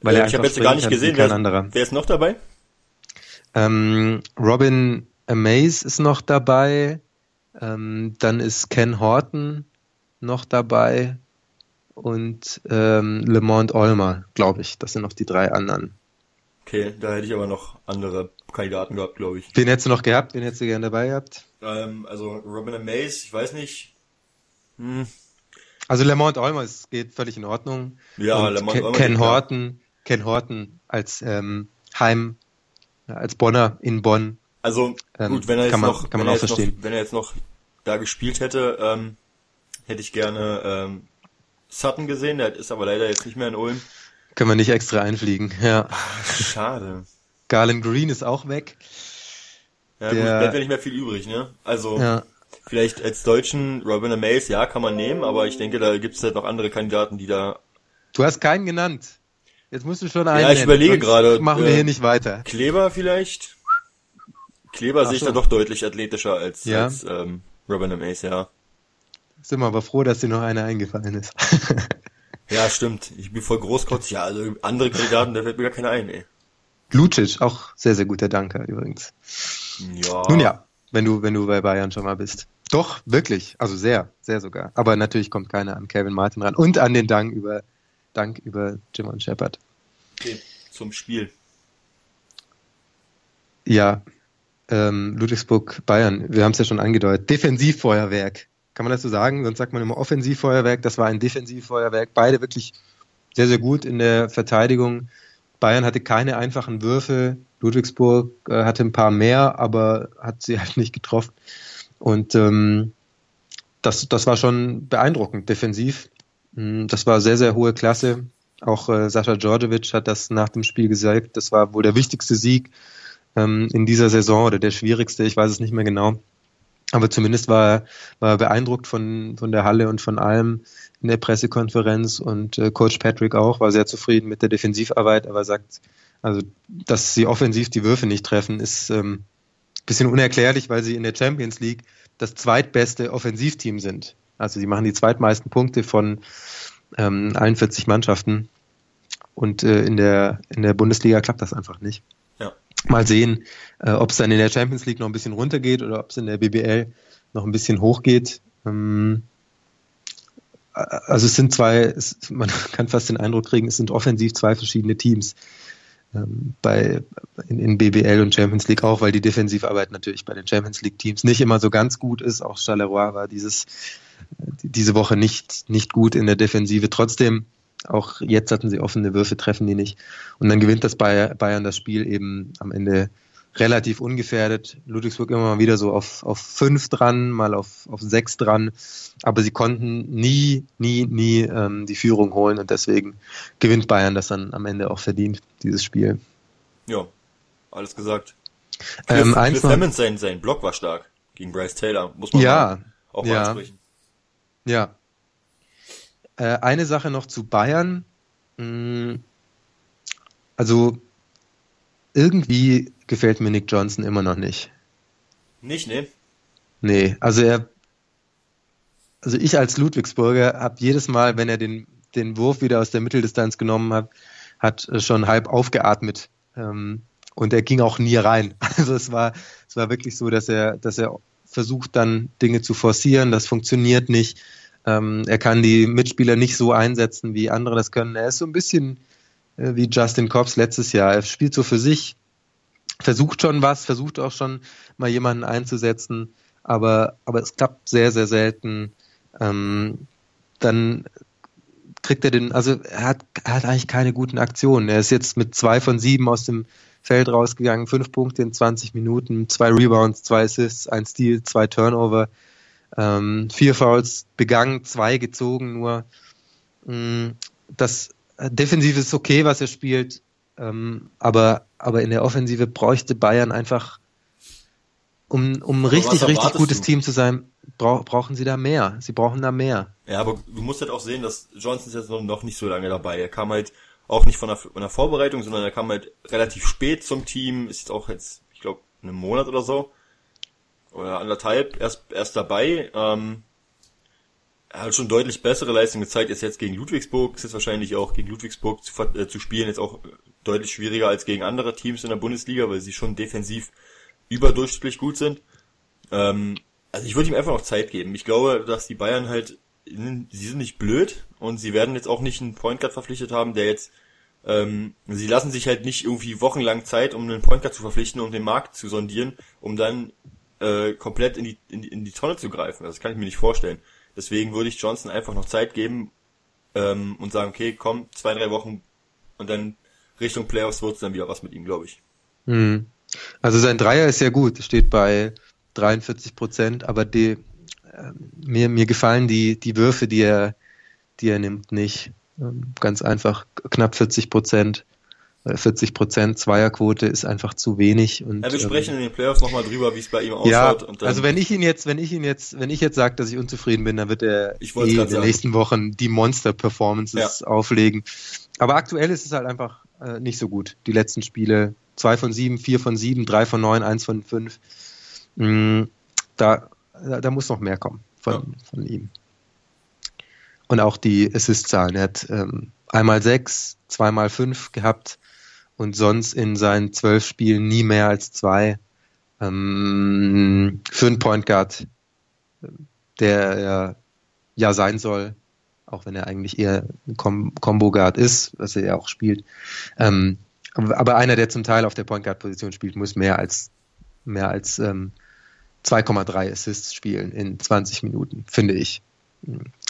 Weil
äh,
er
ich habe jetzt gar nicht gesehen, wer,
anderer.
wer ist noch dabei?
Ähm, Robin Amaze ist noch dabei. Ähm, dann ist Ken Horton noch dabei. Und ähm, Lamont Olmer, glaube ich. Das sind noch die drei anderen.
Okay, da hätte ich aber noch andere Kandidaten gehabt, glaube ich.
Wen hättest du noch gehabt? Wen hättest du gerne dabei gehabt?
Ähm, also Robin and Mace, ich weiß nicht. Hm,
Also Lamont Olmer es geht völlig in Ordnung.
Ja,
Und
Lamont
Ken,
Olmer
Ken. Horton, Ken Horton als ähm, Heim, als Bonner in Bonn.
Also
Ähm,
gut, wenn er jetzt
man-
noch,
kann
wenn
man
er
auch
jetzt
verstehen.
noch, wenn er jetzt noch da gespielt hätte, ähm, hätte ich gerne ähm, Sutton gesehen. Der ist aber leider jetzt nicht mehr in Ulm.
Können wir nicht extra einfliegen. Ja.
Schade. [laughs]
Garland Green ist auch weg.
Ja, gut,
Der-
bleibt ja nicht mehr viel übrig, ne? Also
Ja.
vielleicht als Deutschen Robin Amaze, ja, kann man nehmen, aber ich denke, da gibt es halt noch andere Kandidaten, die da.
Du hast keinen genannt. Jetzt musst du schon einen.
ich
nennen,
überlege gerade,
Machen wir
äh,
hier nicht weiter.
Kleber vielleicht? Kleber
Ach
sehe ich
so.
da doch deutlich athletischer als,
Ja.
als ähm, Robin Amaze, ja.
Sind wir aber froh, dass dir noch einer eingefallen ist. [laughs]
Ja, stimmt. Ich bin voll großkotzig. Ja, also andere Kandidaten, da fällt mir gar keiner ein, ey.
Lucic, auch sehr, sehr guter Danker übrigens.
Ja.
Nun ja, wenn du, wenn du bei Bayern schon mal bist. Doch, wirklich. Also sehr, sehr sogar. Aber natürlich kommt keiner an Kevin Martin ran. Und an den Dank über, Dank über Jim und Shepard.
Okay, zum Spiel.
Ja, ähm, Ludwigsburg, Bayern, wir haben es ja schon angedeutet. Defensivfeuerwerk. Kann man das so sagen? Sonst sagt man immer Offensivfeuerwerk. Das war ein Defensivfeuerwerk. Beide wirklich sehr, sehr gut in der Verteidigung. Bayern hatte keine einfachen Würfe. Ludwigsburg äh, hatte ein paar mehr, aber hat sie halt nicht getroffen. Und ähm, das, das war schon beeindruckend, defensiv. Mm, Das war sehr, sehr hohe Klasse. Auch äh, Sascha Djordjevic hat das nach dem Spiel gesagt. Das war wohl der wichtigste Sieg ähm, in dieser Saison oder der schwierigste, ich weiß es nicht mehr genau. Aber zumindest war er, war er beeindruckt von, von der Halle und von allem in der Pressekonferenz und äh, Coach Patrick auch war sehr zufrieden mit der Defensivarbeit, aber sagt, also dass sie offensiv die Würfe nicht treffen, ist ähm, bisschen unerklärlich, weil sie in der Champions League das zweitbeste Offensivteam sind. Also sie machen die zweitmeisten Punkte von ähm, 41 Mannschaften und äh, in der in der Bundesliga klappt das einfach nicht.
Ja.
Mal sehen, äh, ob es dann in der Champions League noch ein bisschen runtergeht oder ob es in der BBL noch ein bisschen hochgeht. Ähm, also es sind zwei, es, man [laughs] kann fast den Eindruck kriegen, es sind offensiv zwei verschiedene Teams ähm, bei in, in BBL und Champions League auch, weil die Defensivarbeit natürlich bei den Champions League Teams nicht immer so ganz gut ist. Auch Charleroi war dieses diese Woche nicht nicht gut in der Defensive. Trotzdem auch jetzt hatten sie offene Würfe, treffen die nicht und dann gewinnt das Bayern das Spiel eben am Ende relativ ungefährdet. Ludwigsburg immer mal wieder so auf, auf fünf dran, mal auf, auf sechs dran. Aber sie konnten nie, nie, nie ähm, die Führung holen und deswegen gewinnt Bayern das dann am Ende auch verdient, dieses Spiel.
Ja, alles gesagt. Cliff,
Ähm,
Cliff Hammond, sein, sein Block war stark gegen Bryce Taylor, muss man
Ja,
auch mal ansprechen.
Ja. Äh, eine Sache noch zu Bayern. Mm, Also irgendwie gefällt mir Nick Johnson immer noch nicht.
Nicht, ne?
Nee, also er, also ich als Ludwigsburger habe jedes Mal, wenn er den, den Wurf wieder aus der Mitteldistanz genommen hat, hat äh, schon halb aufgeatmet. Ähm, und er ging auch nie rein. [laughs] Also es war, es war wirklich so, dass er, dass er versucht dann Dinge zu forcieren, das funktioniert nicht. Ähm, er kann die Mitspieler nicht so einsetzen, wie andere das können. Er ist so ein bisschen äh, wie Justin Cobbs letztes Jahr. Er spielt so für sich, versucht schon was, versucht auch schon mal jemanden einzusetzen, aber, aber es klappt sehr, sehr selten. Ähm, dann kriegt er den, also er hat, er hat eigentlich keine guten Aktionen. Er ist jetzt mit zwei von sieben aus dem Feld rausgegangen, fünf Punkte in 20 Minuten, zwei Rebounds, zwei Assists, ein Steal, zwei Turnover, ähm, vier Fouls begangen, zwei gezogen nur. Mm, das Defensive ist okay, was er spielt, ähm, aber, aber in der Offensive bräuchte Bayern einfach, um, um richtig, richtig gutes du? Team zu sein, brauch, brauchen sie da mehr. Sie brauchen da mehr.
Ja, aber du musst halt auch sehen, dass Johnson ist jetzt noch nicht so lange dabei. Er kam halt auch nicht von der, von der Vorbereitung, sondern er kam halt relativ spät zum Team, ist jetzt auch jetzt, ich glaube, einen Monat oder so. Oder anderthalb erst, erst dabei. Ähm, er hat schon deutlich bessere Leistung gezeigt, ist jetzt gegen Ludwigsburg, ist jetzt wahrscheinlich auch gegen Ludwigsburg zu, äh, zu spielen, jetzt auch deutlich schwieriger als gegen andere Teams in der Bundesliga, weil sie schon defensiv überdurchschnittlich gut sind. Ähm, also ich würde ihm einfach noch Zeit geben. Ich glaube, dass die Bayern halt, sie sind nicht blöd und sie werden jetzt auch nicht einen Point Guard verpflichtet haben, der jetzt, ähm, sie lassen sich halt nicht irgendwie wochenlang Zeit, um einen Point Guard zu verpflichten, um den Markt zu sondieren, um dann äh, komplett in die, in die, in die Tonne zu greifen. Das kann ich mir nicht vorstellen. Deswegen würde ich Johnson einfach noch Zeit geben ähm, und sagen, okay, komm, zwei, drei Wochen und dann Richtung Playoffs wird es dann wieder was mit ihm, glaube ich.
Hm. Also sein Dreier ist ja gut, steht bei 43 Prozent, aber die, äh, mir, mir gefallen die, die Würfe, die er, die er nimmt, nicht. Ähm, ganz einfach knapp 40 Prozent. 40 Prozent Zweierquote ist einfach zu wenig. Und,
ja, wir sprechen ähm, in den Playoffs nochmal drüber, wie es bei ihm ausschaut. Ja,
also wenn ich ihn jetzt, wenn ich ihn jetzt, wenn ich jetzt sage, dass ich unzufrieden bin, dann wird er eh in den sagen. nächsten Wochen die Monster-Performances ja. auflegen. Aber aktuell ist es halt einfach äh, nicht so gut. Die letzten Spiele, zwei von sieben, vier von sieben, drei von neun, eins von fünf. Mm, da, da, muss noch mehr kommen von, ja. von ihm. Und auch die Assist-Zahlen. Er hat ähm, einmal sechs, zweimal fünf gehabt und sonst in seinen zwölf Spielen nie mehr als zwei. Ähm, für einen Point Guard, der er ja sein soll, auch wenn er eigentlich eher ein Com Combo Guard ist, was er ja auch spielt. Ähm, aber einer, der zum Teil auf der Point Guard Position spielt, muss mehr als mehr als ähm, 2,3 Assists spielen in 20 Minuten, finde ich.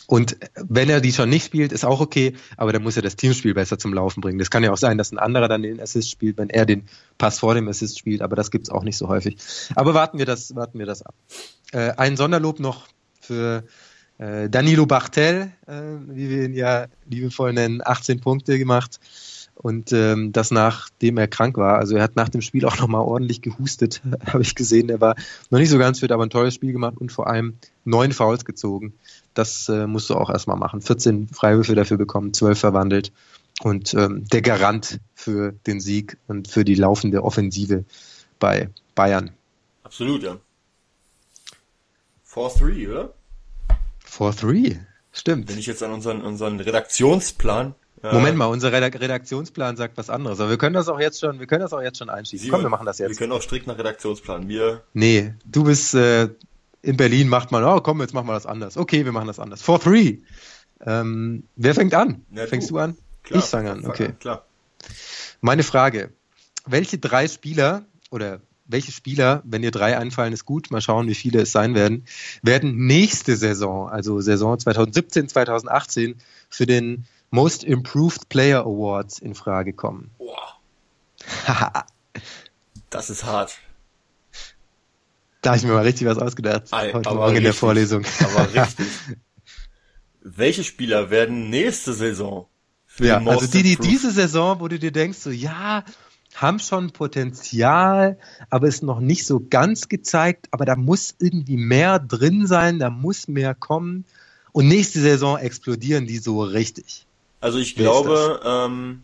Und wenn er die schon nicht spielt, ist auch okay, aber dann muss er das Teamspiel besser zum Laufen bringen. Das kann ja auch sein, dass ein anderer dann den Assist spielt, wenn er den Pass vor dem Assist spielt, aber das gibt's auch nicht so häufig. Aber warten wir das, warten wir das ab. Äh, ein Sonderlob noch für äh, Danilo Bachtel, äh, wie wir ihn ja liebevoll nennen, 18 Punkte gemacht. Und ähm, das nachdem er krank war. Also er hat nach dem Spiel auch nochmal ordentlich gehustet, [laughs] habe ich gesehen. Er war noch nicht so ganz fit, aber ein tolles Spiel gemacht und vor allem neun Fouls gezogen. Das äh, musst du auch erstmal machen. 14 Freiwürfe dafür bekommen, 12 verwandelt. Und ähm, der Garant für den Sieg und für die laufende Offensive bei Bayern.
Absolut, ja. 4-3, oder?
4-3, stimmt.
Wenn ich jetzt an unseren, unseren Redaktionsplan
Moment mal, unser Redaktionsplan sagt was anderes. Aber wir können das auch jetzt schon, wir können das auch jetzt schon einschießen. Sie, Komm, wir machen das jetzt.
Wir können auch strikt nach Redaktionsplan. Wir.
Nee, du bist äh, in Berlin, macht man, oh komm, jetzt machen wir das anders. Okay, wir machen das anders. For three. Ähm, wer fängt an? Ja, Fängst du, du an? Klar, ich fange an, okay. An, klar. Meine Frage: Welche drei Spieler oder welche Spieler, wenn dir drei einfallen, ist gut, mal schauen, wie viele es sein werden, werden nächste Saison, also Saison 2017, 2018, für den Most Improved Player Awards in Frage kommen. Boah. [laughs]
das ist hart.
Da habe ich mir mal richtig was ausgedacht. Ei, heute Morgen richtig, in der Vorlesung.
Aber richtig. [laughs] Welche Spieler werden nächste Saison?
ja, also die, die diese Saison, wo du dir denkst, so ja, haben schon Potenzial, aber ist noch nicht so ganz gezeigt, aber da muss irgendwie mehr drin sein, da muss mehr kommen. Und nächste Saison explodieren die so richtig.
Also ich glaube, ähm,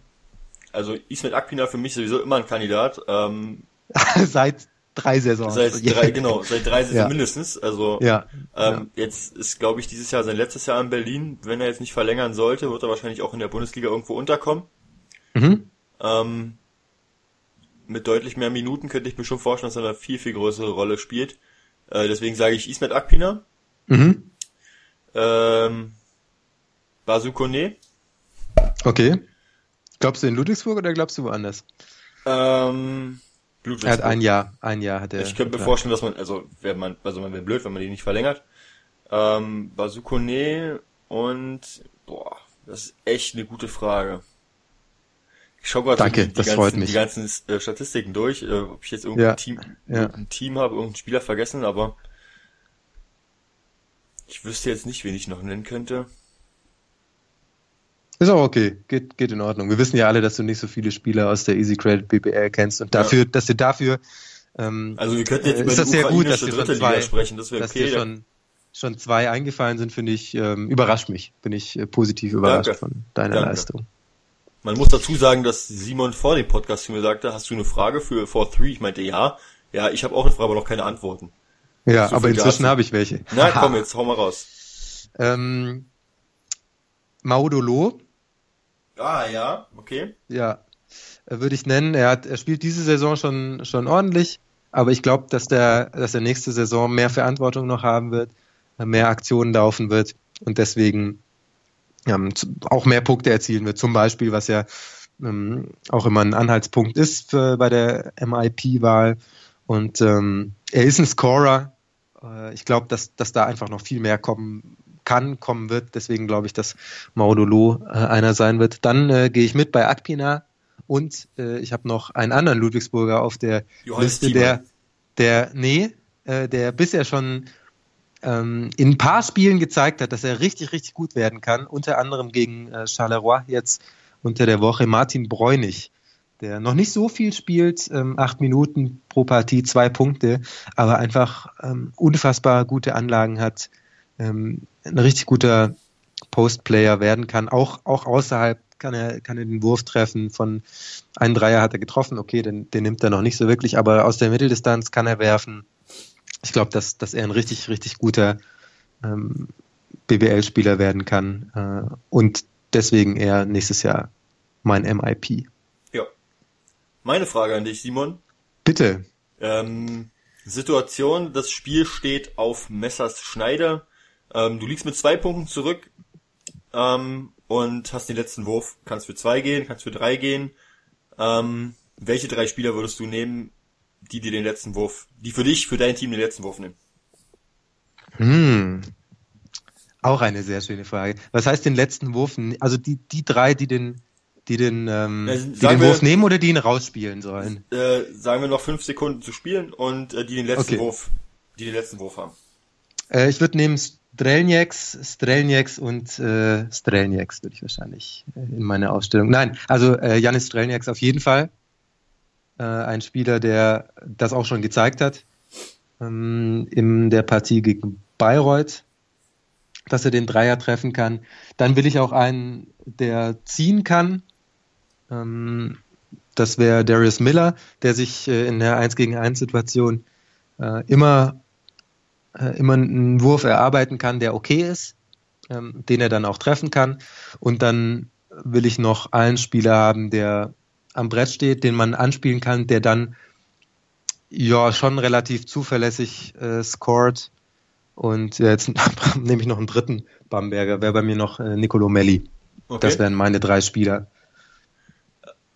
also Ismet Akpina für mich sowieso immer ein Kandidat. Ähm, [laughs]
seit drei Saisons.
Seit drei, genau, seit drei Saisons [laughs] ja. mindestens. Also ja. Ähm, ja. jetzt ist, glaube ich, dieses Jahr sein letztes Jahr in Berlin. Wenn er jetzt nicht verlängern sollte, wird er wahrscheinlich auch in der Bundesliga irgendwo unterkommen. Mhm. Ähm, mit deutlich mehr Minuten könnte ich mir schon vorstellen, dass er eine viel, viel größere Rolle spielt. Äh, deswegen sage ich Ismet Akpina.
Mhm.
Ähm, Basukone.
Okay. Glaubst du in Ludwigsburg oder glaubst du woanders?
Ähm,
er hat ein Jahr, ein Jahr hat er.
Ich könnte mir vorstellen, dass man, also wäre man, also man wäre blöd, wenn man die nicht verlängert. Ähm, Basukone und boah, das ist echt eine gute Frage. Ich schaue gerade
Danke,
die, die, ganzen, die ganzen äh, Statistiken durch, äh, ob ich jetzt irgendein
Ja,
Team,
ja.
irgendein Team habe, irgendeinen Spieler vergessen, aber ich wüsste jetzt nicht, wen ich noch nennen könnte.
Ist auch okay, geht, geht in Ordnung. Wir wissen ja alle, dass du nicht so viele Spieler aus der Easy Credit BBL kennst und dafür, dass du dafür ähm,
Also wir könnten jetzt
äh,
über
ist
die
das sehr gut, dass dir schon
dritte
zwei,
sprechen, das wäre
dass
okay.
dir schon, schon zwei eingefallen sind, finde ich, ähm, überrascht mich. Bin ich äh, positiv überrascht
Danke.
von deiner
Danke.
Leistung.
Man muss dazu sagen, dass Simon vor dem Podcast zu mir sagte, hast du eine Frage für 4-3? Ich meinte, ja. Ja, ich habe auch eine Frage, aber noch keine Antworten.
Ja,
So
aber inzwischen habe ich welche.
Na komm, [laughs] jetzt hau mal raus.
Ähm, Maudolo,
Ah, ja, okay.
ja, äh, würde ich nennen. Er hat, er spielt diese Saison schon, schon ordentlich, aber ich glaube, dass der, dass er nächste Saison mehr Verantwortung noch haben wird, äh, mehr Aktionen laufen wird und deswegen ähm, auch mehr Punkte erzielen wird. Zum Beispiel, was ja ähm, auch immer ein Anhaltspunkt ist für, bei der MIP-Wahl. Und ähm, er ist ein Scorer. Äh, ich glaube, dass, dass da einfach noch viel mehr kommen kann, kommen wird. Deswegen glaube ich, dass Maudolo äh, einer sein wird. Dann äh, gehe ich mit bei Akpina und äh, ich habe noch einen anderen Ludwigsburger auf der
Johannes
Liste, der, der, nee, äh, der bisher schon ähm, in ein paar Spielen gezeigt hat, dass er richtig, richtig gut werden kann. Unter anderem gegen äh, Charleroi jetzt unter der Woche Martin Bräunig, der noch nicht so viel spielt, ähm, acht Minuten pro Partie, zwei Punkte, aber einfach ähm, unfassbar gute Anlagen hat, ähm, ein richtig guter Postplayer werden kann, auch, auch außerhalb kann er, kann er den Wurf treffen. Von einem Dreier hat er getroffen, okay, den, den nimmt er noch nicht so wirklich, aber aus der Mitteldistanz kann er werfen. Ich glaube, dass, dass er ein richtig, richtig guter ähm, BBL-Spieler werden kann äh, und deswegen er nächstes Jahr mein MIP.
Ja. Meine Frage an dich, Simon.
Bitte.
Ähm, Situation, das Spiel steht auf Messers Schneider. Ähm, du liegst mit zwei Punkten zurück ähm, und hast den letzten Wurf. Kannst für zwei gehen, kannst für drei gehen. Ähm, welche drei Spieler würdest du nehmen, die dir den letzten Wurf, die für dich, für dein Team den letzten Wurf nehmen?
Hm. Auch eine sehr schöne Frage. Was heißt den letzten Wurf? Also die, die drei, die den, die den, ähm,
Ja,
die den
wir-
Wurf nehmen oder die ihn rausspielen sollen?
Äh, sagen wir noch fünf Sekunden zu spielen und äh, die den letzten
Okay.
Wurf, die den letzten Wurf haben.
Äh, ich würde nehmen Strelnieks, Strelnieks und äh, Strelnieks würde ich wahrscheinlich äh, in meine Ausstellung. Nein, also äh, Janis Strelnieks auf jeden Fall. Äh, ein Spieler, der das auch schon gezeigt hat ähm, in der Partie gegen Bayreuth, dass er den Dreier treffen kann. Dann will ich auch einen, der ziehen kann. Ähm, das wäre Darius Miller, der sich äh, in der 1 gegen 1 Situation äh, immer äh, immer einen Wurf erarbeiten kann, der okay ist, ähm, den er dann auch treffen kann. Und dann will ich noch einen Spieler haben, der am Brett steht, den man anspielen kann, der dann ja schon relativ zuverlässig äh, scored. Und jetzt [laughs] nehme ich noch einen dritten Bamberger, wäre bei mir noch äh, Nicolo Melli.
Okay.
Das wären meine drei Spieler.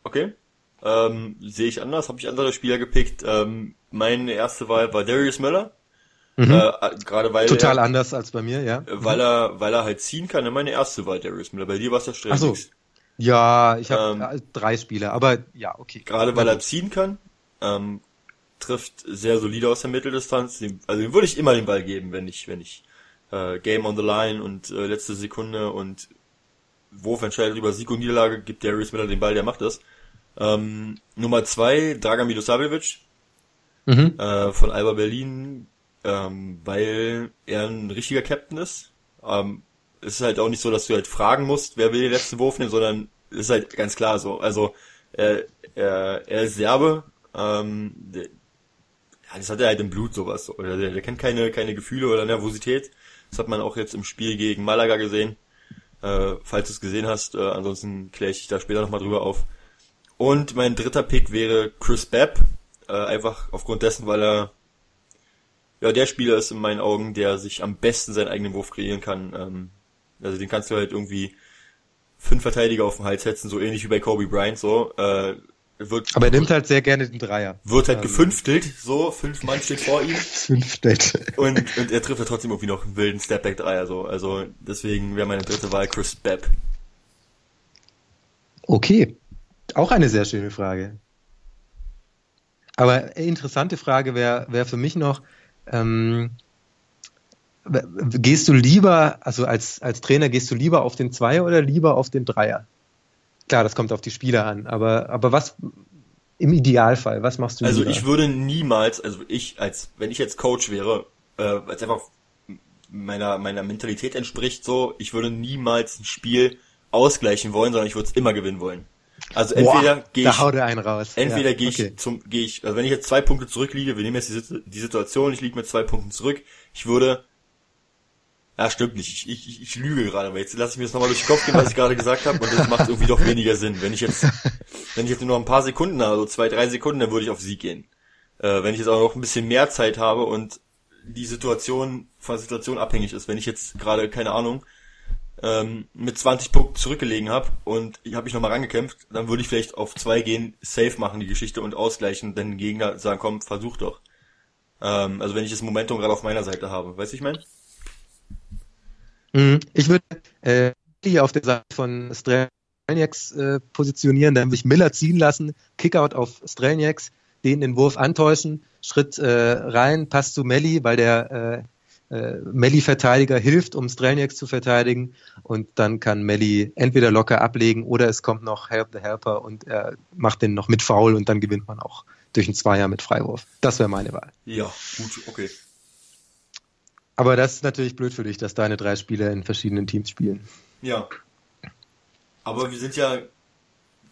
Okay. Ähm, sehe ich anders, habe ich andere Spieler gepickt. Ähm, meine erste Wahl war Darius Miller.
Mhm.
Äh, gerade weil
Total
er,
anders als bei mir, ja.
äh, weil er, weil er halt ziehen kann. Meine erste Wahl Darius Miller. Bei dir war es ja
Ach so. Ja, ich habe
Ähm,
äh, drei Spieler, aber ja, okay.
Gerade weil er ziehen kann, ähm, trifft sehr solide aus der Mitteldistanz. Also dem würde ich immer den Ball geben, wenn ich, wenn ich äh, Game on the Line und äh, letzte Sekunde und Wurf entscheidet über Sieg und Niederlage, gibt Darius Miller den Ball, der macht das. Ähm, Nummer zwei, Dragan Milosavljevic
Mhm.
äh, von Alba Berlin, ähm, weil er ein richtiger Captain ist. Ähm, es ist halt auch nicht so, dass du halt fragen musst, wer will den letzten Wurf nehmen, sondern ist halt ganz klar so. Also er, er, er ist Serbe, ähm, der, ja, das hat er halt im Blut sowas. So. Oder der, der kennt keine, keine Gefühle oder Nervosität. Das hat man auch jetzt im Spiel gegen Malaga gesehen. Äh, falls du es gesehen hast, äh, ansonsten kläre ich dich da später nochmal drüber auf. Und mein dritter Pick wäre Chris Babb. Äh, einfach aufgrund dessen, weil er ja der Spieler ist in meinen Augen, der sich am besten seinen eigenen Wurf kreieren kann. Ähm, also den kannst du halt irgendwie fünf Verteidiger auf den Hals setzen, so ähnlich wie bei Kobe Bryant, so. Äh,
wird, Aber er nimmt halt sehr gerne den Dreier.
Wird halt ähm, gefünftelt, so, fünf Mann steht vor ihm. [laughs]
Fünftelt.
Und, und er trifft ja trotzdem irgendwie noch einen wilden Stepback-Dreier, so. Also, deswegen wäre meine dritte Wahl Chris Babb.
Okay. Auch eine sehr schöne Frage. Aber interessante Frage wäre wär für mich noch, ähm, gehst du lieber, also als, als Trainer, gehst du lieber auf den Zweier oder lieber auf den Dreier? Klar, das kommt auf die Spieler an, aber, aber was im Idealfall, was machst du
Also lieber? ich würde niemals, also ich als, wenn ich jetzt Coach wäre, äh, als einfach meiner, meiner Mentalität entspricht so, ich würde niemals ein Spiel ausgleichen wollen, sondern ich würde es immer gewinnen wollen. Also entweder gehe ich, entweder ja, gehe ich okay. zum, gehe ich, also wenn ich jetzt zwei Punkte zurückliege, wir nehmen jetzt die, die Situation, ich liege mit zwei Punkten zurück, ich würde ja, stimmt nicht. Ich, ich, ich lüge gerade, aber jetzt lasse ich mir das nochmal durch den Kopf gehen, was ich gerade gesagt habe, und das macht irgendwie doch weniger Sinn. Wenn ich jetzt, [laughs] wenn ich jetzt nur noch ein paar Sekunden habe, so zwei, drei Sekunden, dann würde ich auf Sieg gehen. Äh, wenn ich jetzt auch noch ein bisschen mehr Zeit habe und die Situation von der Situation abhängig ist, wenn ich jetzt gerade, keine Ahnung, ähm, mit 20 Punkten zurückgelegen habe und ich habe mich nochmal rangekämpft, dann würde ich vielleicht auf zwei gehen, safe machen die Geschichte und ausgleichen, denn den Gegner sagen, komm, versuch doch. Ähm, also wenn ich das Momentum gerade auf meiner Seite habe, weißt du, ich meine?
Mhm. Ich würde äh, hier auf der Seite von Strelniaks äh, positionieren, dann würde ich Miller ziehen lassen, Kickout auf Strelniaks, den den Wurf antäuschen, Schritt äh, rein, Pass zu Melli, weil der äh, äh, Melli-Verteidiger hilft, um Strelniaks zu verteidigen und dann kann Melli entweder locker ablegen oder es kommt noch Help the Helper und er macht den noch mit Foul und dann gewinnt man auch durch einen Zweier mit Freiwurf. Das wäre meine Wahl.
Ja, gut, okay.
Aber das ist natürlich blöd für dich, dass deine drei Spieler in verschiedenen Teams spielen.
Ja. Aber wir sind ja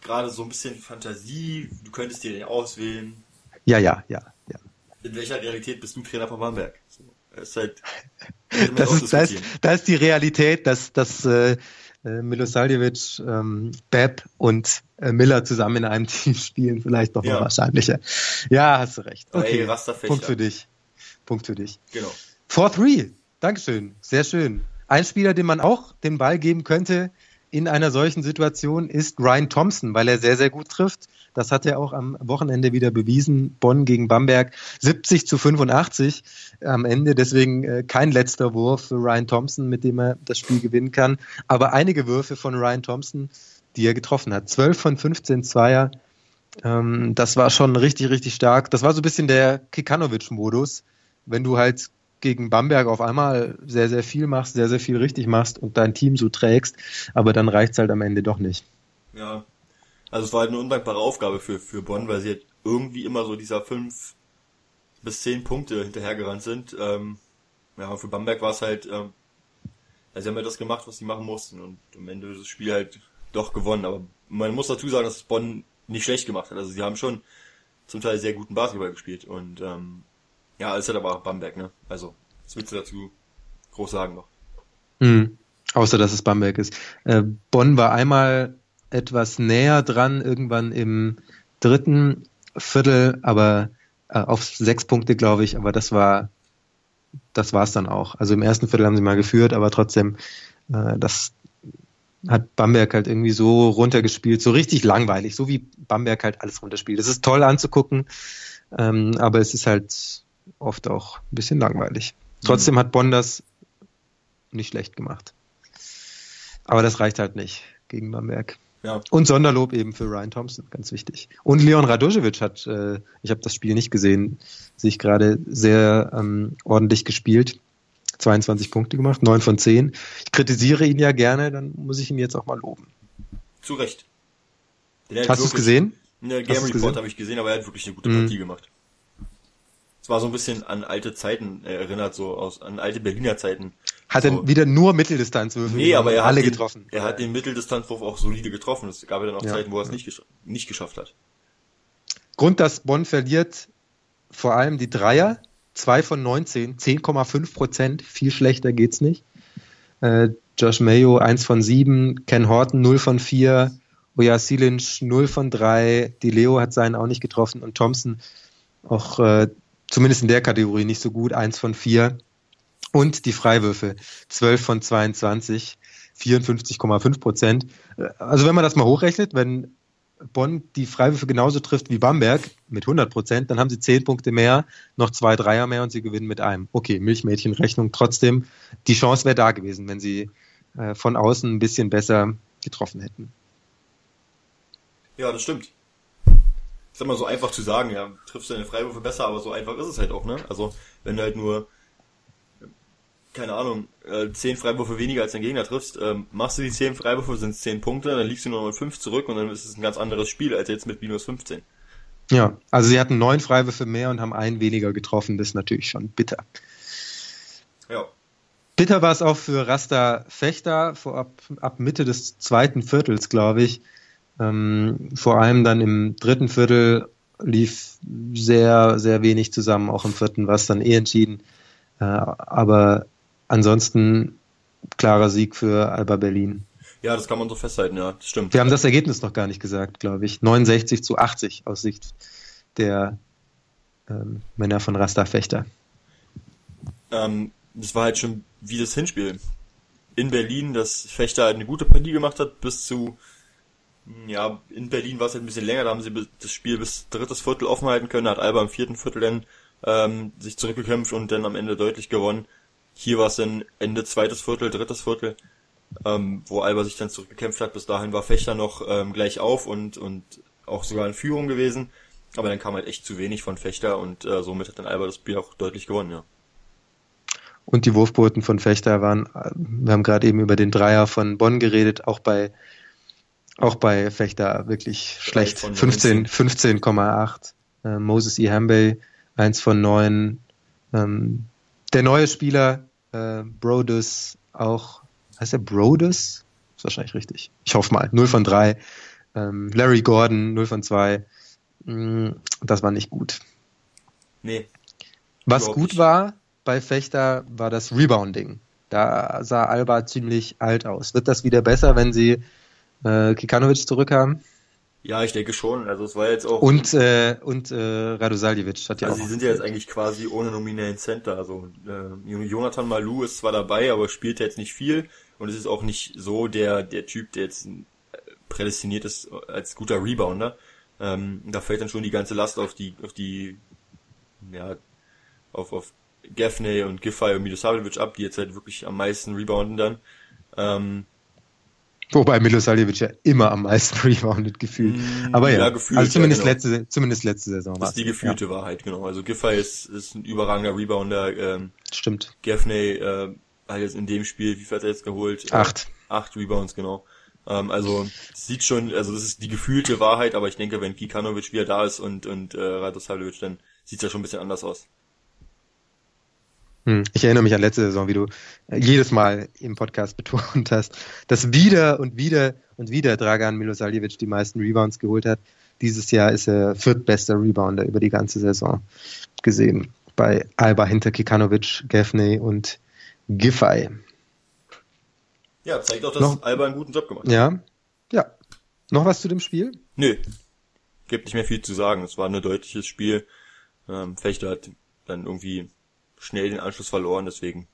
gerade so ein bisschen Fantasie. Du könntest dir den auswählen.
Ja, ja, ja, ja.
In welcher Realität bist du Trainer von Bamberg? So,
das ist halt. [laughs] Das ist, das, das ist die Realität, dass, dass äh, äh Milosavljevic, ähm, Beb und äh, Miller zusammen in einem [laughs] Team spielen, vielleicht noch ja. mal wahrscheinlicher. Ja, hast du recht. Okay, Ey, Punkt für dich. Punkt für dich.
Genau.
4-3. Dankeschön. Sehr schön. Ein Spieler, dem man auch den Ball geben könnte in einer solchen Situation, ist Ryan Thompson, weil er sehr, sehr gut trifft. Das hat er auch am Wochenende wieder bewiesen. Bonn gegen Bamberg 70 zu 85 am Ende. Deswegen äh, kein letzter Wurf für Ryan Thompson, mit dem er das Spiel gewinnen kann. Aber einige Würfe von Ryan Thompson, die er getroffen hat. 12 von 15 Zweier. Ähm, das war schon richtig, richtig stark. Das war so ein bisschen der Kikanovic-Modus. Wenn du halt gegen Bamberg auf einmal sehr, sehr viel machst, sehr, sehr viel richtig machst und dein Team so trägst, aber dann reicht's halt am Ende doch nicht.
Ja, also es war halt eine undankbare Aufgabe für, für Bonn, weil sie halt irgendwie immer so dieser fünf bis zehn Punkte hinterhergerannt sind. Ähm, ja, für Bamberg war es halt, ähm, ja, sie haben ja das gemacht, was sie machen mussten und am Ende das Spiel halt doch gewonnen. Aber man muss dazu sagen, dass Bonn nicht schlecht gemacht hat. Also sie haben schon zum Teil sehr guten Basketball gespielt und ähm, ja, ist halt aber auch Bamberg, ne? Also, was willst du dazu groß sagen noch?
Mhm. Außer, dass es Bamberg ist. Äh, Bonn war einmal etwas näher dran, irgendwann im dritten Viertel, aber äh, auf sechs Punkte, glaube ich, aber das war, das war es dann auch. Also im ersten Viertel haben sie mal geführt, aber trotzdem, äh, das hat Bamberg halt irgendwie so runtergespielt, so richtig langweilig, so wie Bamberg halt alles runterspielt. Es ist toll anzugucken, ähm, aber es ist halt oft auch ein bisschen langweilig. Trotzdem mhm. hat Bonn das nicht schlecht gemacht. Aber das reicht halt nicht gegen Bamberg. Ja. Und Sonderlob eben für Ryan Thompson, ganz wichtig. Und Leon Radojevic hat, äh, ich habe das Spiel nicht gesehen, sich gerade sehr ähm, ordentlich gespielt. 22 Punkte gemacht, 9 von 10. Ich kritisiere ihn ja gerne, dann muss ich ihn jetzt auch mal loben.
Zu Recht.
Hast du es gesehen?
Der Game Report habe ich gesehen, aber er hat wirklich eine gute Partie mhm. gemacht. Es war so ein bisschen an alte Zeiten erinnert, so aus an alte Berliner Zeiten.
Hat
so.
er wieder nur Mitteldistanzwürfe?
Nee, aber er alle hat den, getroffen. Er hat den Mitteldistanzwurf auch solide getroffen. Es gab ja dann auch ja, Zeiten, wo er es nicht, gesch nicht geschafft hat.
Grund, dass Bonn verliert, vor allem die Dreier, zwei von 19, 10,5 Prozent, viel schlechter geht's nicht. Äh, Josh Mayo 1 von 7, Ken Horton 0 von 4 Oja Silinch 0 von 3, die Leo hat seinen auch nicht getroffen und Thompson auch äh, zumindest in der Kategorie nicht so gut, 1 von 4. Und die Freiwürfe 12 von 22, 54,5 Prozent. Also wenn man das mal hochrechnet, wenn Bonn die Freiwürfe genauso trifft wie Bamberg mit 100 Prozent, dann haben sie 10 Punkte mehr, noch zwei Dreier mehr und sie gewinnen mit einem. Okay, Milchmädchenrechnung trotzdem. Die Chance wäre da gewesen, wenn sie äh, von außen ein bisschen besser getroffen hätten.
Ja, das stimmt. Ist immer so einfach zu sagen, ja, triffst du deine Freiwürfe besser, aber so einfach ist es halt auch, ne? Also, wenn du halt nur keine Ahnung, äh, zehn Freiwürfe weniger als dein Gegner triffst, ähm, machst du die zehn Freiwürfe, sind es zehn Punkte, dann liegst du nur noch mit fünf zurück und dann ist es ein ganz anderes Spiel als jetzt mit minus 15.
Ja, also sie hatten neun Freiwürfe mehr und haben einen weniger getroffen, das ist natürlich schon bitter.
Ja.
Bitter war es auch für Rasta Fechter vor ab, ab Mitte des zweiten Viertels, glaube ich. Ähm, vor allem dann im dritten Viertel lief sehr, sehr wenig zusammen, auch im vierten war es dann eh entschieden. Äh, aber ansonsten klarer Sieg für Alba Berlin.
Ja, das kann man so festhalten, ja, das stimmt.
Wir haben das Ergebnis noch gar nicht gesagt, glaube ich. 69 zu 80 aus Sicht der ähm, Männer von Rasta Fechter.
Ähm, das war halt schon wie das Hinspiel. In Berlin, dass Fechter halt eine gute Partie gemacht hat, bis zu, ja, in Berlin war es halt ein bisschen länger, da haben sie das Spiel bis drittes Viertel offen halten können, hat Alba im vierten Viertel dann ähm, sich zurückgekämpft und dann am Ende deutlich gewonnen. Hier war es dann Ende zweites Viertel, drittes Viertel, ähm, wo Alba sich dann zurückgekämpft hat. Bis dahin war Fechter noch ähm, gleich auf und, und auch sogar in Führung gewesen. Aber dann kam halt echt zu wenig von Fechter und äh, somit hat dann Alba das Spiel auch deutlich gewonnen, ja.
Und die Wurfquoten von Fechter waren, wir haben gerade eben über den Dreier von Bonn geredet, auch bei auch bei Fechter wirklich schlecht. 15, 15,8. Äh, Moses E. Hambay, eins von neun. Ähm, der neue Spieler, äh, Brodus, auch, heißt er Brodus? Ist wahrscheinlich richtig. Ich hoffe mal. 0 von 3. Ähm, Larry Gordon, 0 von 2. Mm, das war nicht gut.
Nee.
Was gut nicht. war bei Fechter, war das Rebounding. Da sah Alba ziemlich alt aus. Wird das wieder besser, wenn sie äh, Kikanovic zurückhaben?
Ja, ich denke schon. Also es war jetzt auch.
Und äh, und äh, Radosaljevic hat ja
also
auch.
sie sind ja jetzt eigentlich quasi ohne nominellen Center. Also äh, Jonathan Malou ist zwar dabei, aber spielt jetzt nicht viel und es ist auch nicht so der der Typ, der jetzt prädestiniert ist als guter Rebounder. Ähm, da fällt dann schon die ganze Last auf die auf die ja auf auf Gaffney und Giffey und Milosavljevic ab, die jetzt halt wirklich am meisten rebounden dann. Ähm,
Wobei Milosavljevic ja immer am meisten [laughs] reboundet gefühlt. Mm, Aber ja, ja gefühlt, also zumindest ja, genau. letzte, zumindest letzte Saison.
Das ist die gefühlte ja. Wahrheit, genau. Also Giffey ist, ist ein überragender Rebounder. Ähm,
Stimmt.
Gaffney äh, hat jetzt in dem Spiel, wie viel hat er jetzt geholt?
Acht.
Äh, acht Rebounds, genau. Ähm, also sieht schon, also das ist die gefühlte Wahrheit, aber ich denke, wenn Kikanovic wieder da ist und und äh, Radosavljevic, dann sieht's ja schon ein bisschen anders aus.
Hm, ich erinnere mich an letzte Saison, wie du äh, jedes Mal im Podcast [laughs] betont hast, dass wieder und wieder und wieder Dragan Milosavljevic die meisten Rebounds geholt hat. Dieses Jahr ist er viertbester Rebounder über die ganze Saison gesehen. Bei Alba hinter Kikanovic, Gaffney und Giffey.
Ja, zeigt auch, dass Noch, Alba einen guten Job gemacht
hat. Ja, ja. Noch was zu dem Spiel?
Nö. Gibt nicht mehr viel zu sagen. Es war ein deutliches Spiel. Ähm, Fechter hat dann irgendwie schnell den Anschluss verloren, deswegen.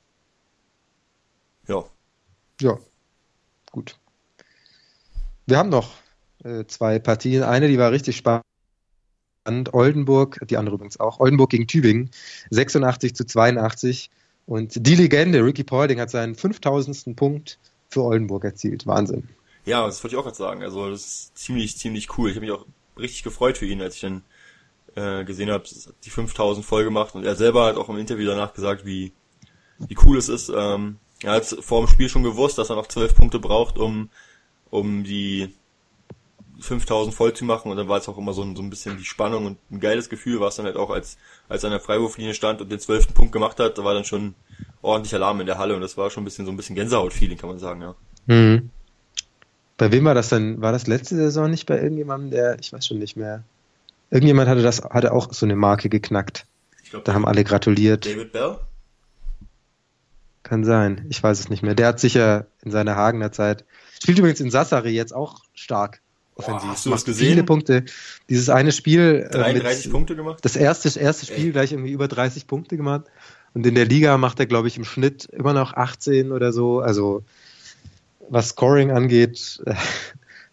Ja.
Ja. Gut. Wir haben noch äh, zwei Partien. Eine, die war richtig spannend. Oldenburg, die andere übrigens auch. Oldenburg gegen Tübingen. 86 zu 82. Und die Legende, Ricky Paulding, hat seinen 5000. Punkt für Oldenburg erzielt. Wahnsinn.
Ja, das wollte ich auch gerade sagen. Also, das ist ziemlich, ziemlich cool. Ich habe mich auch richtig gefreut für ihn, als ich dann äh, gesehen habe, die 5000 voll gemacht und er selber hat auch im Interview danach gesagt, wie, wie cool es ist. Ähm, er hat vor dem Spiel schon gewusst, dass er noch 12 Punkte braucht, um, um die 5000 voll zu machen und dann war es auch immer so ein, so ein bisschen die Spannung und ein geiles Gefühl war es dann halt auch, als, als er an der Freiwurflinie stand und den zwölften Punkt gemacht hat, da war dann schon ordentlich Alarm in der Halle und das war schon ein bisschen so ein bisschen Gänsehaut-Feeling, kann man sagen, ja.
Mhm. Bei wem war das denn? War das letzte Saison nicht bei irgendjemandem, der, ich weiß schon nicht mehr, Irgendjemand hatte das, hatte auch so eine Marke geknackt. Glaub, da haben alle gratuliert.
David Bell?
Kann sein. Ich weiß es nicht mehr. Der hat sicher in seiner Hagener Zeit, spielt übrigens in Sassari jetzt auch stark. offensiv.
Boah, hast du
Macht
das gesehen?
Viele Punkte. Dieses eine Spiel. äh,
33
mit,
Punkte gemacht?
Das erste, erste Spiel
Ey.
gleich irgendwie über 30 Punkte gemacht. Und in der Liga macht er, glaube ich, im Schnitt immer noch 18 oder so. Also, was Scoring angeht, äh,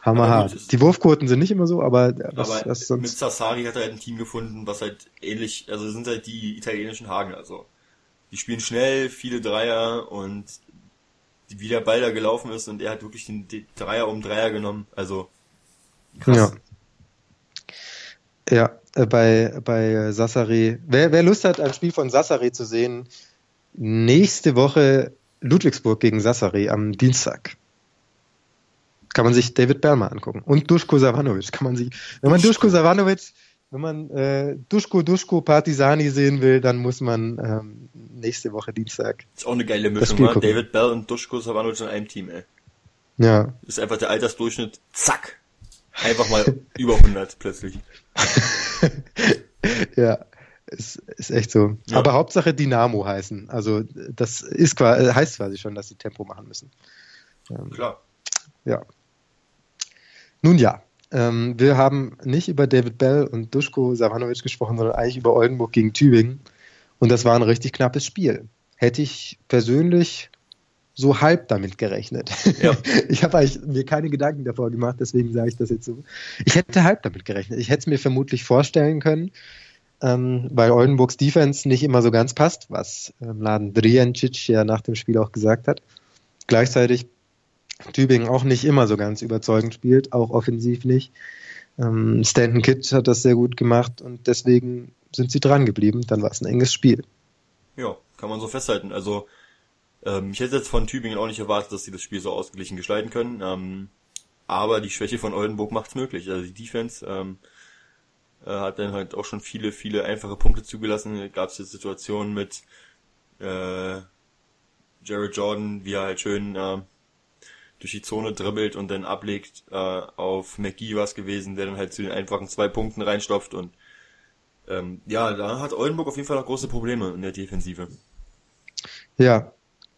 hammerhart.
gut,
Die Wurfquoten sind nicht immer so, aber was,
Aber
was
mit
sonst.
Sassari hat er halt ein Team gefunden, was halt ähnlich, also sind halt die italienischen Hagen, also. Die spielen schnell, viele Dreier und wie der Ball da gelaufen ist und er hat wirklich den, den Dreier um Dreier genommen, also krass.
Ja. Ja, äh, bei, bei Sassari. Wer, wer Lust hat, ein Spiel von Sassari zu sehen, nächste Woche Ludwigsburg gegen Sassari am Dienstag. Kann man sich David Bellmer angucken. Und Duško Savanovic kann man sich, wenn man Duško Savanovic, wenn man äh, Duško Duško Partisani sehen will, dann muss man ähm, nächste Woche Dienstag.
Ist auch eine geile Mischung, ne? David Bell und Duschko Savanovic in einem Team, ey.
Ja,
Ist einfach der Altersdurchschnitt, zack. Einfach mal [laughs] über 100 plötzlich. [laughs]
ja, ist, ist echt so.
Ja.
Aber Hauptsache Dynamo heißen. Also das ist quasi, heißt quasi schon, dass sie Tempo machen müssen.
Klar.
Ja. Nun ja, ähm, wir haben nicht über David Bell und Duschko Savanovic gesprochen, sondern eigentlich über Oldenburg gegen Tübingen. Und das war ein richtig knappes Spiel. Hätte ich persönlich so halb damit gerechnet.
Ja. [laughs]
Ich habe mir keine Gedanken davor gemacht, deswegen sage ich das jetzt so. Ich hätte halb damit gerechnet. Ich hätte es mir vermutlich vorstellen können, ähm, weil Oldenburgs Defense nicht immer so ganz passt, was ähm, Laden Drijancic ja nach dem Spiel auch gesagt hat. Gleichzeitig Tübingen auch nicht immer so ganz überzeugend spielt, auch offensiv nicht. Ähm, Stanton Kidd hat das sehr gut gemacht und deswegen sind sie dran geblieben. Dann war es ein enges Spiel.
Ja, kann man so festhalten. Also, ähm, ich hätte jetzt von Tübingen auch nicht erwartet, dass sie das Spiel so ausgeglichen gestalten können. Ähm, aber die Schwäche von Oldenburg macht's möglich. Also die Defense ähm, äh, hat dann halt auch schon viele, viele einfache Punkte zugelassen. Gab es jetzt Situationen mit äh, Jared Jordan, wie er halt schön äh, durch die Zone dribbelt und dann ablegt äh, auf McGee was gewesen, der dann halt zu den einfachen zwei Punkten reinstopft und ähm, ja, da hat Oldenburg auf jeden Fall noch große Probleme in der Defensive.
Ja,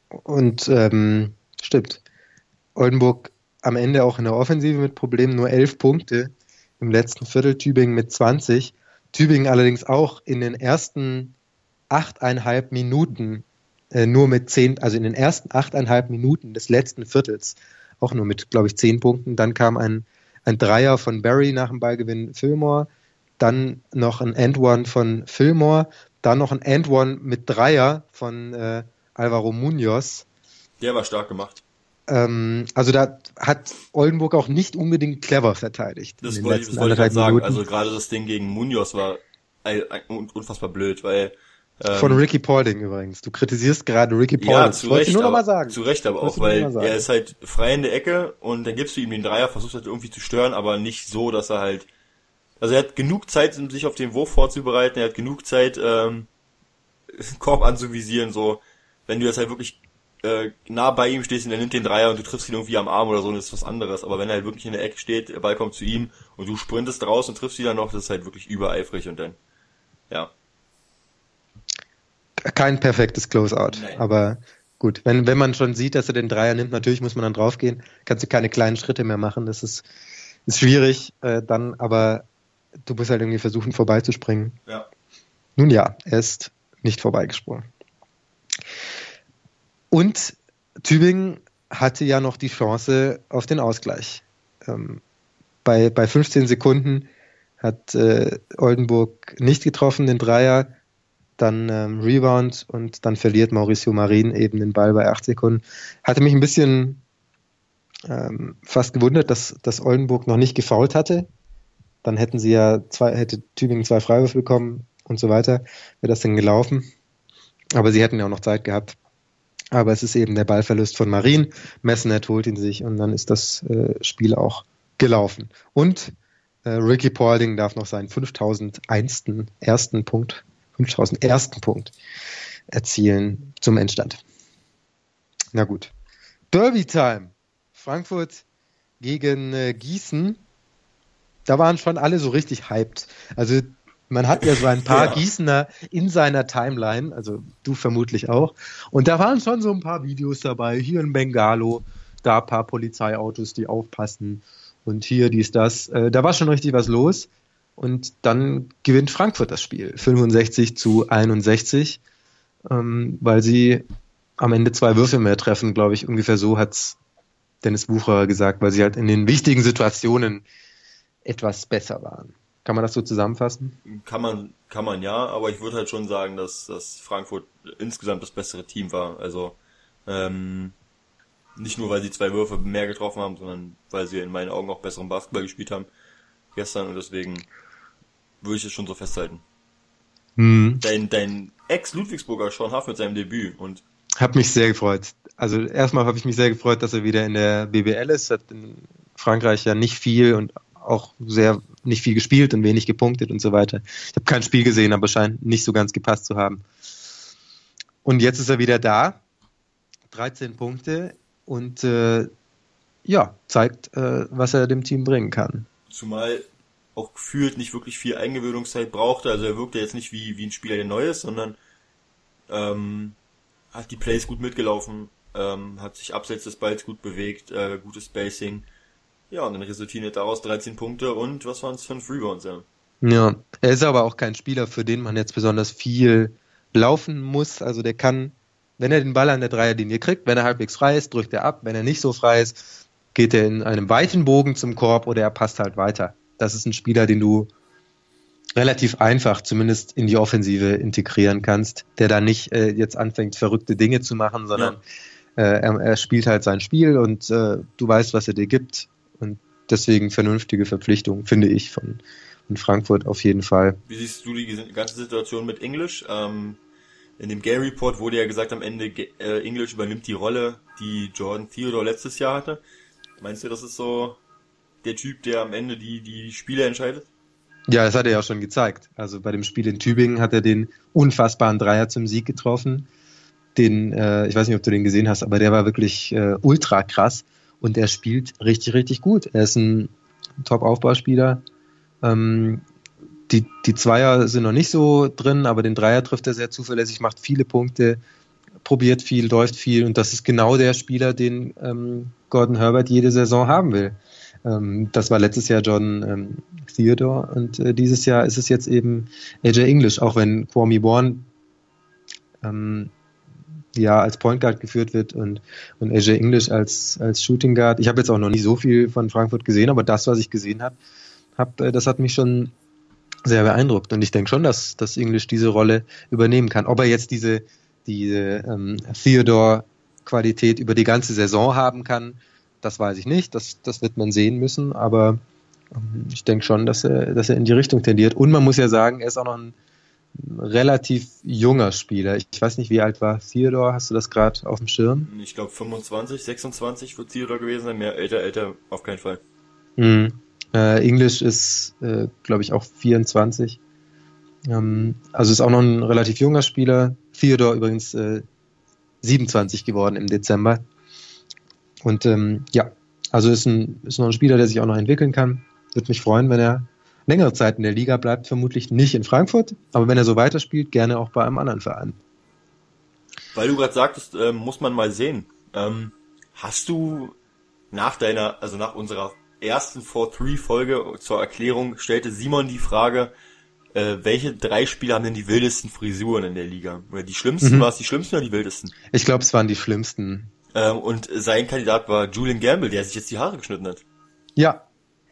und ähm, stimmt. Oldenburg am Ende auch in der Offensive mit Problemen, nur elf Punkte im letzten Viertel, Tübingen mit 20. Tübingen allerdings auch in den ersten achteinhalb Minuten äh, nur mit zehn, also in den ersten achteinhalb Minuten des letzten Viertels auch nur mit, glaube ich, zehn Punkten. Dann kam ein, ein Dreier von Barry nach dem Ballgewinn Fillmore, dann noch ein End-One von Fillmore, dann noch ein End-One mit Dreier von äh, Alvaro Munoz.
Der war stark gemacht.
Ähm, also da hat Oldenburg auch nicht unbedingt clever verteidigt.
Das
in den
wollte, das wollte ich gerade sagen. Also gerade das Ding gegen Munoz war un- unfassbar blöd, weil
Von Ricky Paulding übrigens. Du kritisierst gerade Ricky Paulding.
ja, zu
wollte ich
Recht,
nur noch
aber,
mal sagen.
zu Recht aber auch,
noch
weil er ist halt frei in der Ecke und dann gibst du ihm den Dreier, versuchst halt irgendwie zu stören, aber nicht so, dass er halt, also er hat genug Zeit, um sich auf den Wurf vorzubereiten, er hat genug Zeit, ähm, [laughs] Korb anzuvisieren, so, wenn du jetzt halt wirklich äh, nah bei ihm stehst und er nimmt den Dreier und du triffst ihn irgendwie am Arm oder so, dann ist was anderes. Aber wenn er halt wirklich in der Ecke steht, der Ball kommt zu ihm und du sprintest raus und triffst ihn dann noch, das ist halt wirklich übereifrig und dann, ja.
Kein perfektes Closeout.
Nein.
Aber gut, wenn, wenn man schon sieht, dass er den Dreier nimmt, natürlich muss man dann draufgehen. Kannst du keine kleinen Schritte mehr machen. Das ist, ist schwierig. Äh, dann, aber du musst halt irgendwie versuchen, vorbeizuspringen.
Ja.
Nun ja, er ist nicht vorbeigesprungen. Und Tübingen hatte ja noch die Chance auf den Ausgleich. Ähm, bei, bei 15 Sekunden hat äh, Oldenburg nicht getroffen, den Dreier, dann ähm, Rebound und dann verliert Mauricio Marin eben den Ball bei 8 Sekunden. Hatte mich ein bisschen ähm, fast gewundert, dass, dass Oldenburg noch nicht gefault hatte. Dann hätten sie ja zwei, hätte Tübingen zwei Freiwürfe bekommen und so weiter. Wäre das denn gelaufen? Aber sie hätten ja auch noch Zeit gehabt. Aber es ist eben der Ballverlust von Marin. Messenet holt ihn sich und dann ist das äh, Spiel auch gelaufen. Und äh, Ricky Paulding darf noch seinen 5001. ersten Punkt, 5000 ersten Punkt erzielen zum Endstand. Na gut. Derby Time. Frankfurt gegen äh, Gießen. Da waren schon alle so richtig hyped. Also man hat ja so ein paar [laughs]
Ja.
Gießener in seiner Timeline, also du vermutlich auch. Und da waren schon so ein paar Videos dabei. Hier ein Bengalo, da ein paar Polizeiautos, die aufpassen. und hier dies, das. Äh, da war schon richtig was los. Und dann gewinnt Frankfurt das Spiel. 65 zu 61, ähm, weil sie am Ende zwei Würfe mehr treffen, glaube ich. Ungefähr so hat's Dennis Bucher gesagt, weil sie halt in den wichtigen Situationen etwas besser waren. Kann man das so zusammenfassen?
Kann man, kann man ja, aber ich würde halt schon sagen, dass, dass Frankfurt insgesamt das bessere Team war. Also ähm, nicht nur, weil sie zwei Würfe mehr getroffen haben, sondern weil sie in meinen Augen auch besseren Basketball gespielt haben gestern und deswegen würde ich es schon so festhalten. Hm. Dein, dein Ex-Ludwigsburger Sean Huff mit seinem Debüt und
hab mich sehr gefreut. Also erstmal habe ich mich sehr gefreut, dass er wieder in der BBL ist. Hat in Frankreich ja nicht viel und auch sehr nicht viel gespielt und wenig gepunktet und so weiter. Ich habe kein Spiel gesehen, aber scheint nicht so ganz gepasst zu haben. Und jetzt ist er wieder da. 13 Punkte und äh, ja, zeigt, äh, was er dem Team bringen kann.
Zumal auch gefühlt nicht wirklich viel Eingewöhnungszeit brauchte. Also er wirkte jetzt nicht wie, wie ein Spieler, der neu ist, sondern ähm, hat die Plays gut mitgelaufen, ähm, hat sich abseits des Balls gut bewegt, äh, gutes Spacing. Ja, und dann resultieren daraus 13 Punkte und was waren es, 5 Rebounds, ja.
Ja, er ist aber auch kein Spieler, für den man jetzt besonders viel laufen muss. Also der kann, wenn er den Ball an der Dreierlinie kriegt, wenn er halbwegs frei ist, drückt er ab. Wenn er nicht so frei ist, geht er in einem weiten Bogen zum Korb oder er passt halt weiter. Das ist ein Spieler, den du relativ einfach zumindest in die Offensive integrieren kannst, der da nicht äh, jetzt anfängt, verrückte Dinge zu machen, sondern ja. äh, er, er, spielt halt sein Spiel und äh, du weißt, was er dir gibt. Und deswegen vernünftige Verpflichtung, finde ich, von, von Frankfurt auf jeden Fall.
Wie siehst du die ganze Situation mit English? Ähm, in dem Gay Report wurde ja gesagt, am Ende äh, English übernimmt die Rolle, die Jordan Theodore letztes Jahr hatte. Meinst du, das ist so der Typ, der am Ende die, die Spiele entscheidet?
Ja, das hat er ja schon gezeigt. Also bei dem Spiel in Tübingen hat er den unfassbaren Dreier zum Sieg getroffen. Den, äh, ich weiß nicht, ob du den gesehen hast, aber der war wirklich äh, ultra krass und er spielt richtig, richtig gut. Er ist ein Top-Aufbauspieler. Ähm, die, die Zweier sind noch nicht so drin, aber den Dreier trifft er sehr zuverlässig, macht viele Punkte, probiert viel, läuft viel und das ist genau der Spieler, den ähm, Gordon Herbert jede Saison haben will. Ähm, das war letztes Jahr John ähm, Theodore und äh, dieses Jahr ist es jetzt eben AJ English, auch wenn Kwame Warren ähm, ja als Point Guard geführt wird und, und AJ English als, als Shooting Guard. Ich habe jetzt auch noch nicht so viel von Frankfurt gesehen, aber das, was ich gesehen habe, hab, äh, das hat mich schon sehr beeindruckt. Und ich denke schon, dass, dass English diese Rolle übernehmen kann. Ob er jetzt diese, diese ähm, Theodore-Qualität über die ganze Saison haben kann, das weiß ich nicht, das, das wird man sehen müssen, aber ähm, ich denke schon, dass er, dass er in die Richtung tendiert. Und man muss ja sagen, er ist auch noch ein relativ junger Spieler. Ich weiß nicht, wie alt war Theodore, hast du das gerade auf dem Schirm?
Ich glaube 25, 26 wird Theodore gewesen sein, mehr älter, älter auf keinen Fall.
Mhm. Äh, English ist, äh, glaube ich, auch 24. Ähm, also ist auch noch ein relativ junger Spieler. Theodore übrigens äh, 27 geworden im Dezember. Und ähm, ja, also ist, ein, ist noch ein Spieler, der sich auch noch entwickeln kann. Würde mich freuen, wenn er längere Zeit in der Liga bleibt, vermutlich nicht in Frankfurt, aber wenn er so weiterspielt, gerne auch bei einem anderen Verein.
Weil du gerade sagtest, äh, muss man mal sehen. Ähm, hast du nach deiner, also nach unserer ersten 4-3-Folge zur Erklärung stellte Simon die Frage, äh, welche drei Spieler haben denn die wildesten Frisuren in der Liga? Oder die schlimmsten, mhm. war es die schlimmsten oder die wildesten?
Ich glaube, es waren die schlimmsten.
Ähm, und sein Kandidat war Julian Gamble, der sich jetzt die Haare geschnitten hat.
Ja.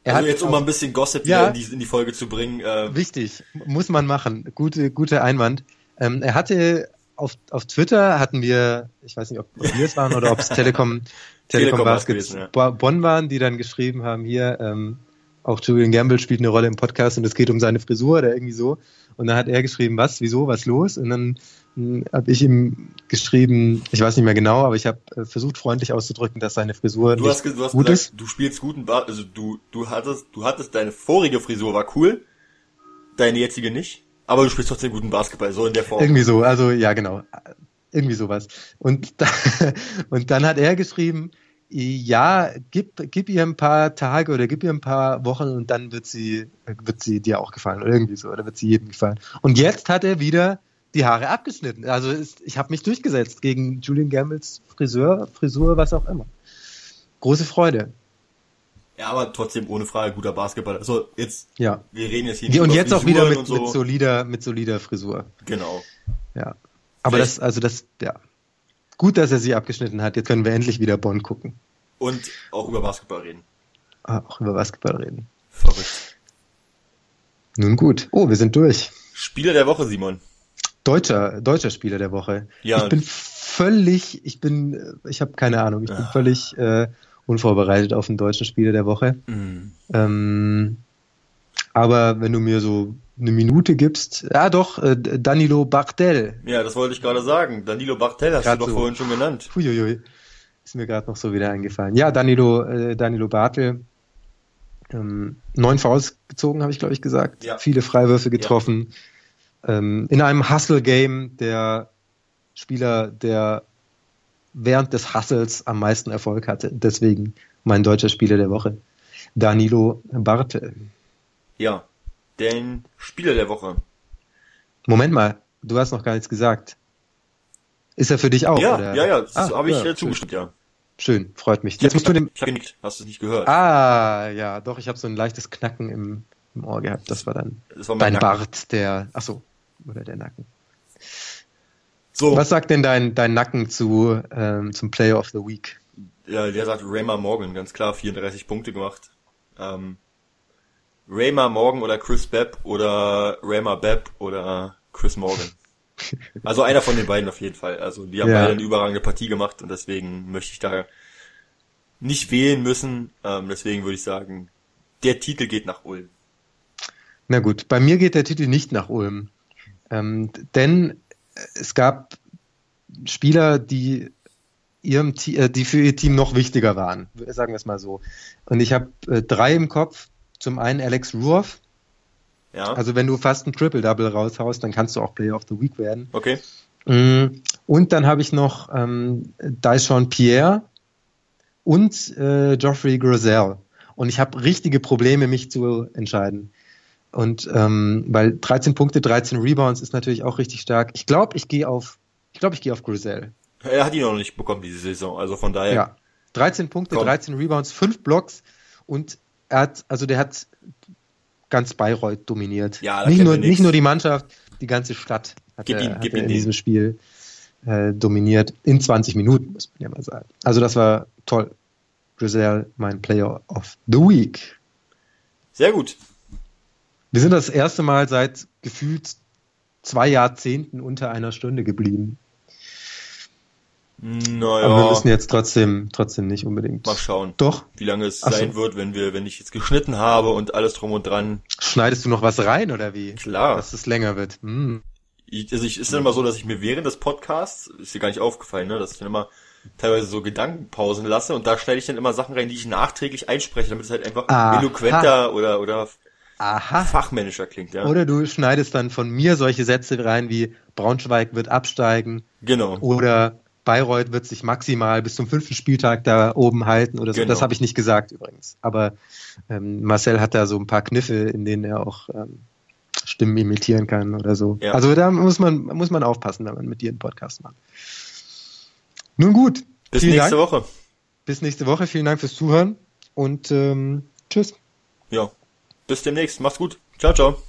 Er also hat jetzt, um mal ein bisschen Gossip ja, wieder in die, in die Folge zu bringen.
Äh, wichtig, muss man machen. Gute, guter Einwand. Ähm, er hatte auf, auf Twitter hatten wir, ich weiß nicht, ob wir es waren oder ob es [laughs] Telekom, Telekom, Telekom Baskets ja. Bonn waren, die dann geschrieben haben, hier, ähm, auch Julian Gamble spielt eine Rolle im Podcast und es geht um seine Frisur oder irgendwie so. Und dann hat er geschrieben, was, wieso, was los? Und dann habe ich ihm geschrieben, ich weiß nicht mehr genau, aber ich habe äh, versucht freundlich auszudrücken, dass seine Frisur
du hast, du hast gut gesagt, ist. Du spielst guten Bart, also du du hattest du hattest deine vorige Frisur war cool, deine jetzige nicht, aber du spielst trotzdem guten Basketball so in der Form.
Irgendwie so, also ja genau, irgendwie sowas. Und da, [laughs] und dann hat er geschrieben, ja, gib, gib ihr ein paar Tage oder gib ihr ein paar Wochen und dann wird sie, wird sie dir auch gefallen oder irgendwie so, oder wird sie jedem gefallen. Und jetzt hat er wieder die Haare abgeschnitten. Also ist, ich habe mich durchgesetzt gegen Julian Gambles Friseur, Frisur, was auch immer. Große Freude.
Ja, aber trotzdem ohne Frage guter Basketball. Also jetzt,
Ja.
wir reden jetzt hier
Und
über
jetzt auch wieder
Frisuren
mit,
und so.
mit solider, mit solider Frisur.
Genau.
Ja. Aber
Vielleicht-
das, also das, ja. Gut, dass er sie abgeschnitten hat. Jetzt können wir endlich wieder Bonn gucken.
Und auch über Basketball reden.
Ah, auch über Basketball reden.
Verrückt.
Nun gut. Oh, wir sind durch.
Spieler der Woche, Simon.
Deutscher, deutscher Spieler der Woche.
Ja.
Ich bin völlig, ich bin, ich habe keine Ahnung, ich bin
Ah.
völlig äh, unvorbereitet auf den deutschen Spieler der Woche.
Mhm.
Ähm, aber wenn du mir so eine Minute gibst, ja doch, äh, Danilo Bartel.
Ja, das wollte ich gerade sagen. Danilo Bartel hast
Grad
du doch
so.
vorhin schon genannt.
Huiuiui. Ist mir gerade noch so wieder eingefallen. Ja, Danilo, äh, Danilo Bartel. Ähm, neun Fouls gezogen, habe ich glaube ich gesagt.
Ja.
Viele Freiwürfe getroffen. Ähm, in einem Hustle-Game der Spieler, der während des Hustles am meisten Erfolg hatte. Deswegen mein deutscher Spieler der Woche. Danilo Bartel.
Ja. Den Spieler der Woche.
Moment mal, du hast noch gar nichts gesagt. Ist er für dich auch?
ja,
oder?
ja, ja, das
Ah,
habe ich
ja,
äh, zugestimmt, ja.
Schön, freut mich.
Ich
Jetzt musst du dem.
ich hab genickt. Hast du es nicht gehört?
Ah, ja, doch, ich habe so ein leichtes Knacken im, im Ohr gehabt. Das war dann
Das war
dein
Nacken.
Bart, der. Ach so, oder der Nacken.
So,
Was sagt denn dein, dein Nacken zu ähm, zum Player of the Week?
ja, der sagt Raymar Morgan, ganz klar, 34 Punkte gemacht. Ähm, Raymar Morgan oder Chris Bepp oder Raymar Bepp oder Chris Morgan. [laughs] Also einer von den beiden auf jeden Fall. Also die haben
Ja.
beide eine überragende Partie gemacht und deswegen möchte ich da nicht wählen müssen. Ähm, deswegen würde ich sagen, der Titel geht nach Ulm.
Na gut, bei mir geht der Titel nicht nach Ulm. Ähm, denn es gab Spieler, die ihrem Te äh, die für ihr Team noch wichtiger waren, sagen wir es mal so. Und ich habe äh, drei im Kopf. Zum einen Alex Ruoff.
Ja,
Also wenn du fast ein Triple-Double raushaust, dann kannst du auch Player of the Week werden.
okay.
Mm, Und dann habe ich noch ähm, Dyson Pierre und äh, Geoffrey Grosel. Und ich habe richtige Probleme, mich zu entscheiden. Und ähm, weil 13 Punkte, 13 Rebounds ist natürlich auch richtig stark. Ich glaube, ich gehe auf, ich glaube, ich gehe auf Grosel.
Er hat ihn noch nicht bekommen diese Saison. Also von daher.
Ja. 13 Punkte,
Komm.
13 Rebounds, 5 Blocks und er hat, also der hat ganz Bayreuth dominiert.
Ja,
nicht nur, nicht nur die Mannschaft, die ganze Stadt hat
Gib
er,
ihm-
hat er in
den.
diesem Spiel äh, dominiert. In 20 Minuten, muss man ja mal sagen. Also das war toll. Giselle, mein Player of the Week.
Sehr gut.
Wir sind das erste Mal seit gefühlt zwei Jahrzehnten unter einer Stunde geblieben.
Naja,
Aber wir müssen jetzt trotzdem, trotzdem nicht unbedingt.
mal schauen,
Doch,
wie lange es
Ach so.
sein wird, wenn wir, wenn ich jetzt geschnitten habe und alles drum und dran.
schneidest du noch was rein oder wie?
Klar.
Dass es länger wird. Hm.
Ich, also ich ist dann immer so, dass ich mir während des Podcasts, ist dir gar nicht aufgefallen, ne, dass ich dann immer teilweise so Gedankenpausen lasse und da schneide ich dann immer Sachen rein, die ich nachträglich einspreche, damit es halt einfach
Aha.
eloquenter oder oder
Aha.
fachmännischer klingt, ja.
Oder du schneidest dann von mir solche Sätze rein wie Braunschweig wird absteigen
genau.
oder Bayreuth wird sich maximal bis zum fünften Spieltag da oben halten oder so.
Genau.
Das habe ich nicht gesagt übrigens. Aber ähm, Marcel hat da so ein paar Kniffe, in denen er auch ähm, Stimmen imitieren kann oder so.
Ja.
Also da muss man, muss man aufpassen, wenn man mit dir einen Podcast macht. Nun gut.
Bis nächste
Dank.
Woche.
Bis nächste Woche. Vielen Dank fürs Zuhören und ähm, tschüss.
Ja. Bis demnächst. Mach's gut. Ciao, ciao.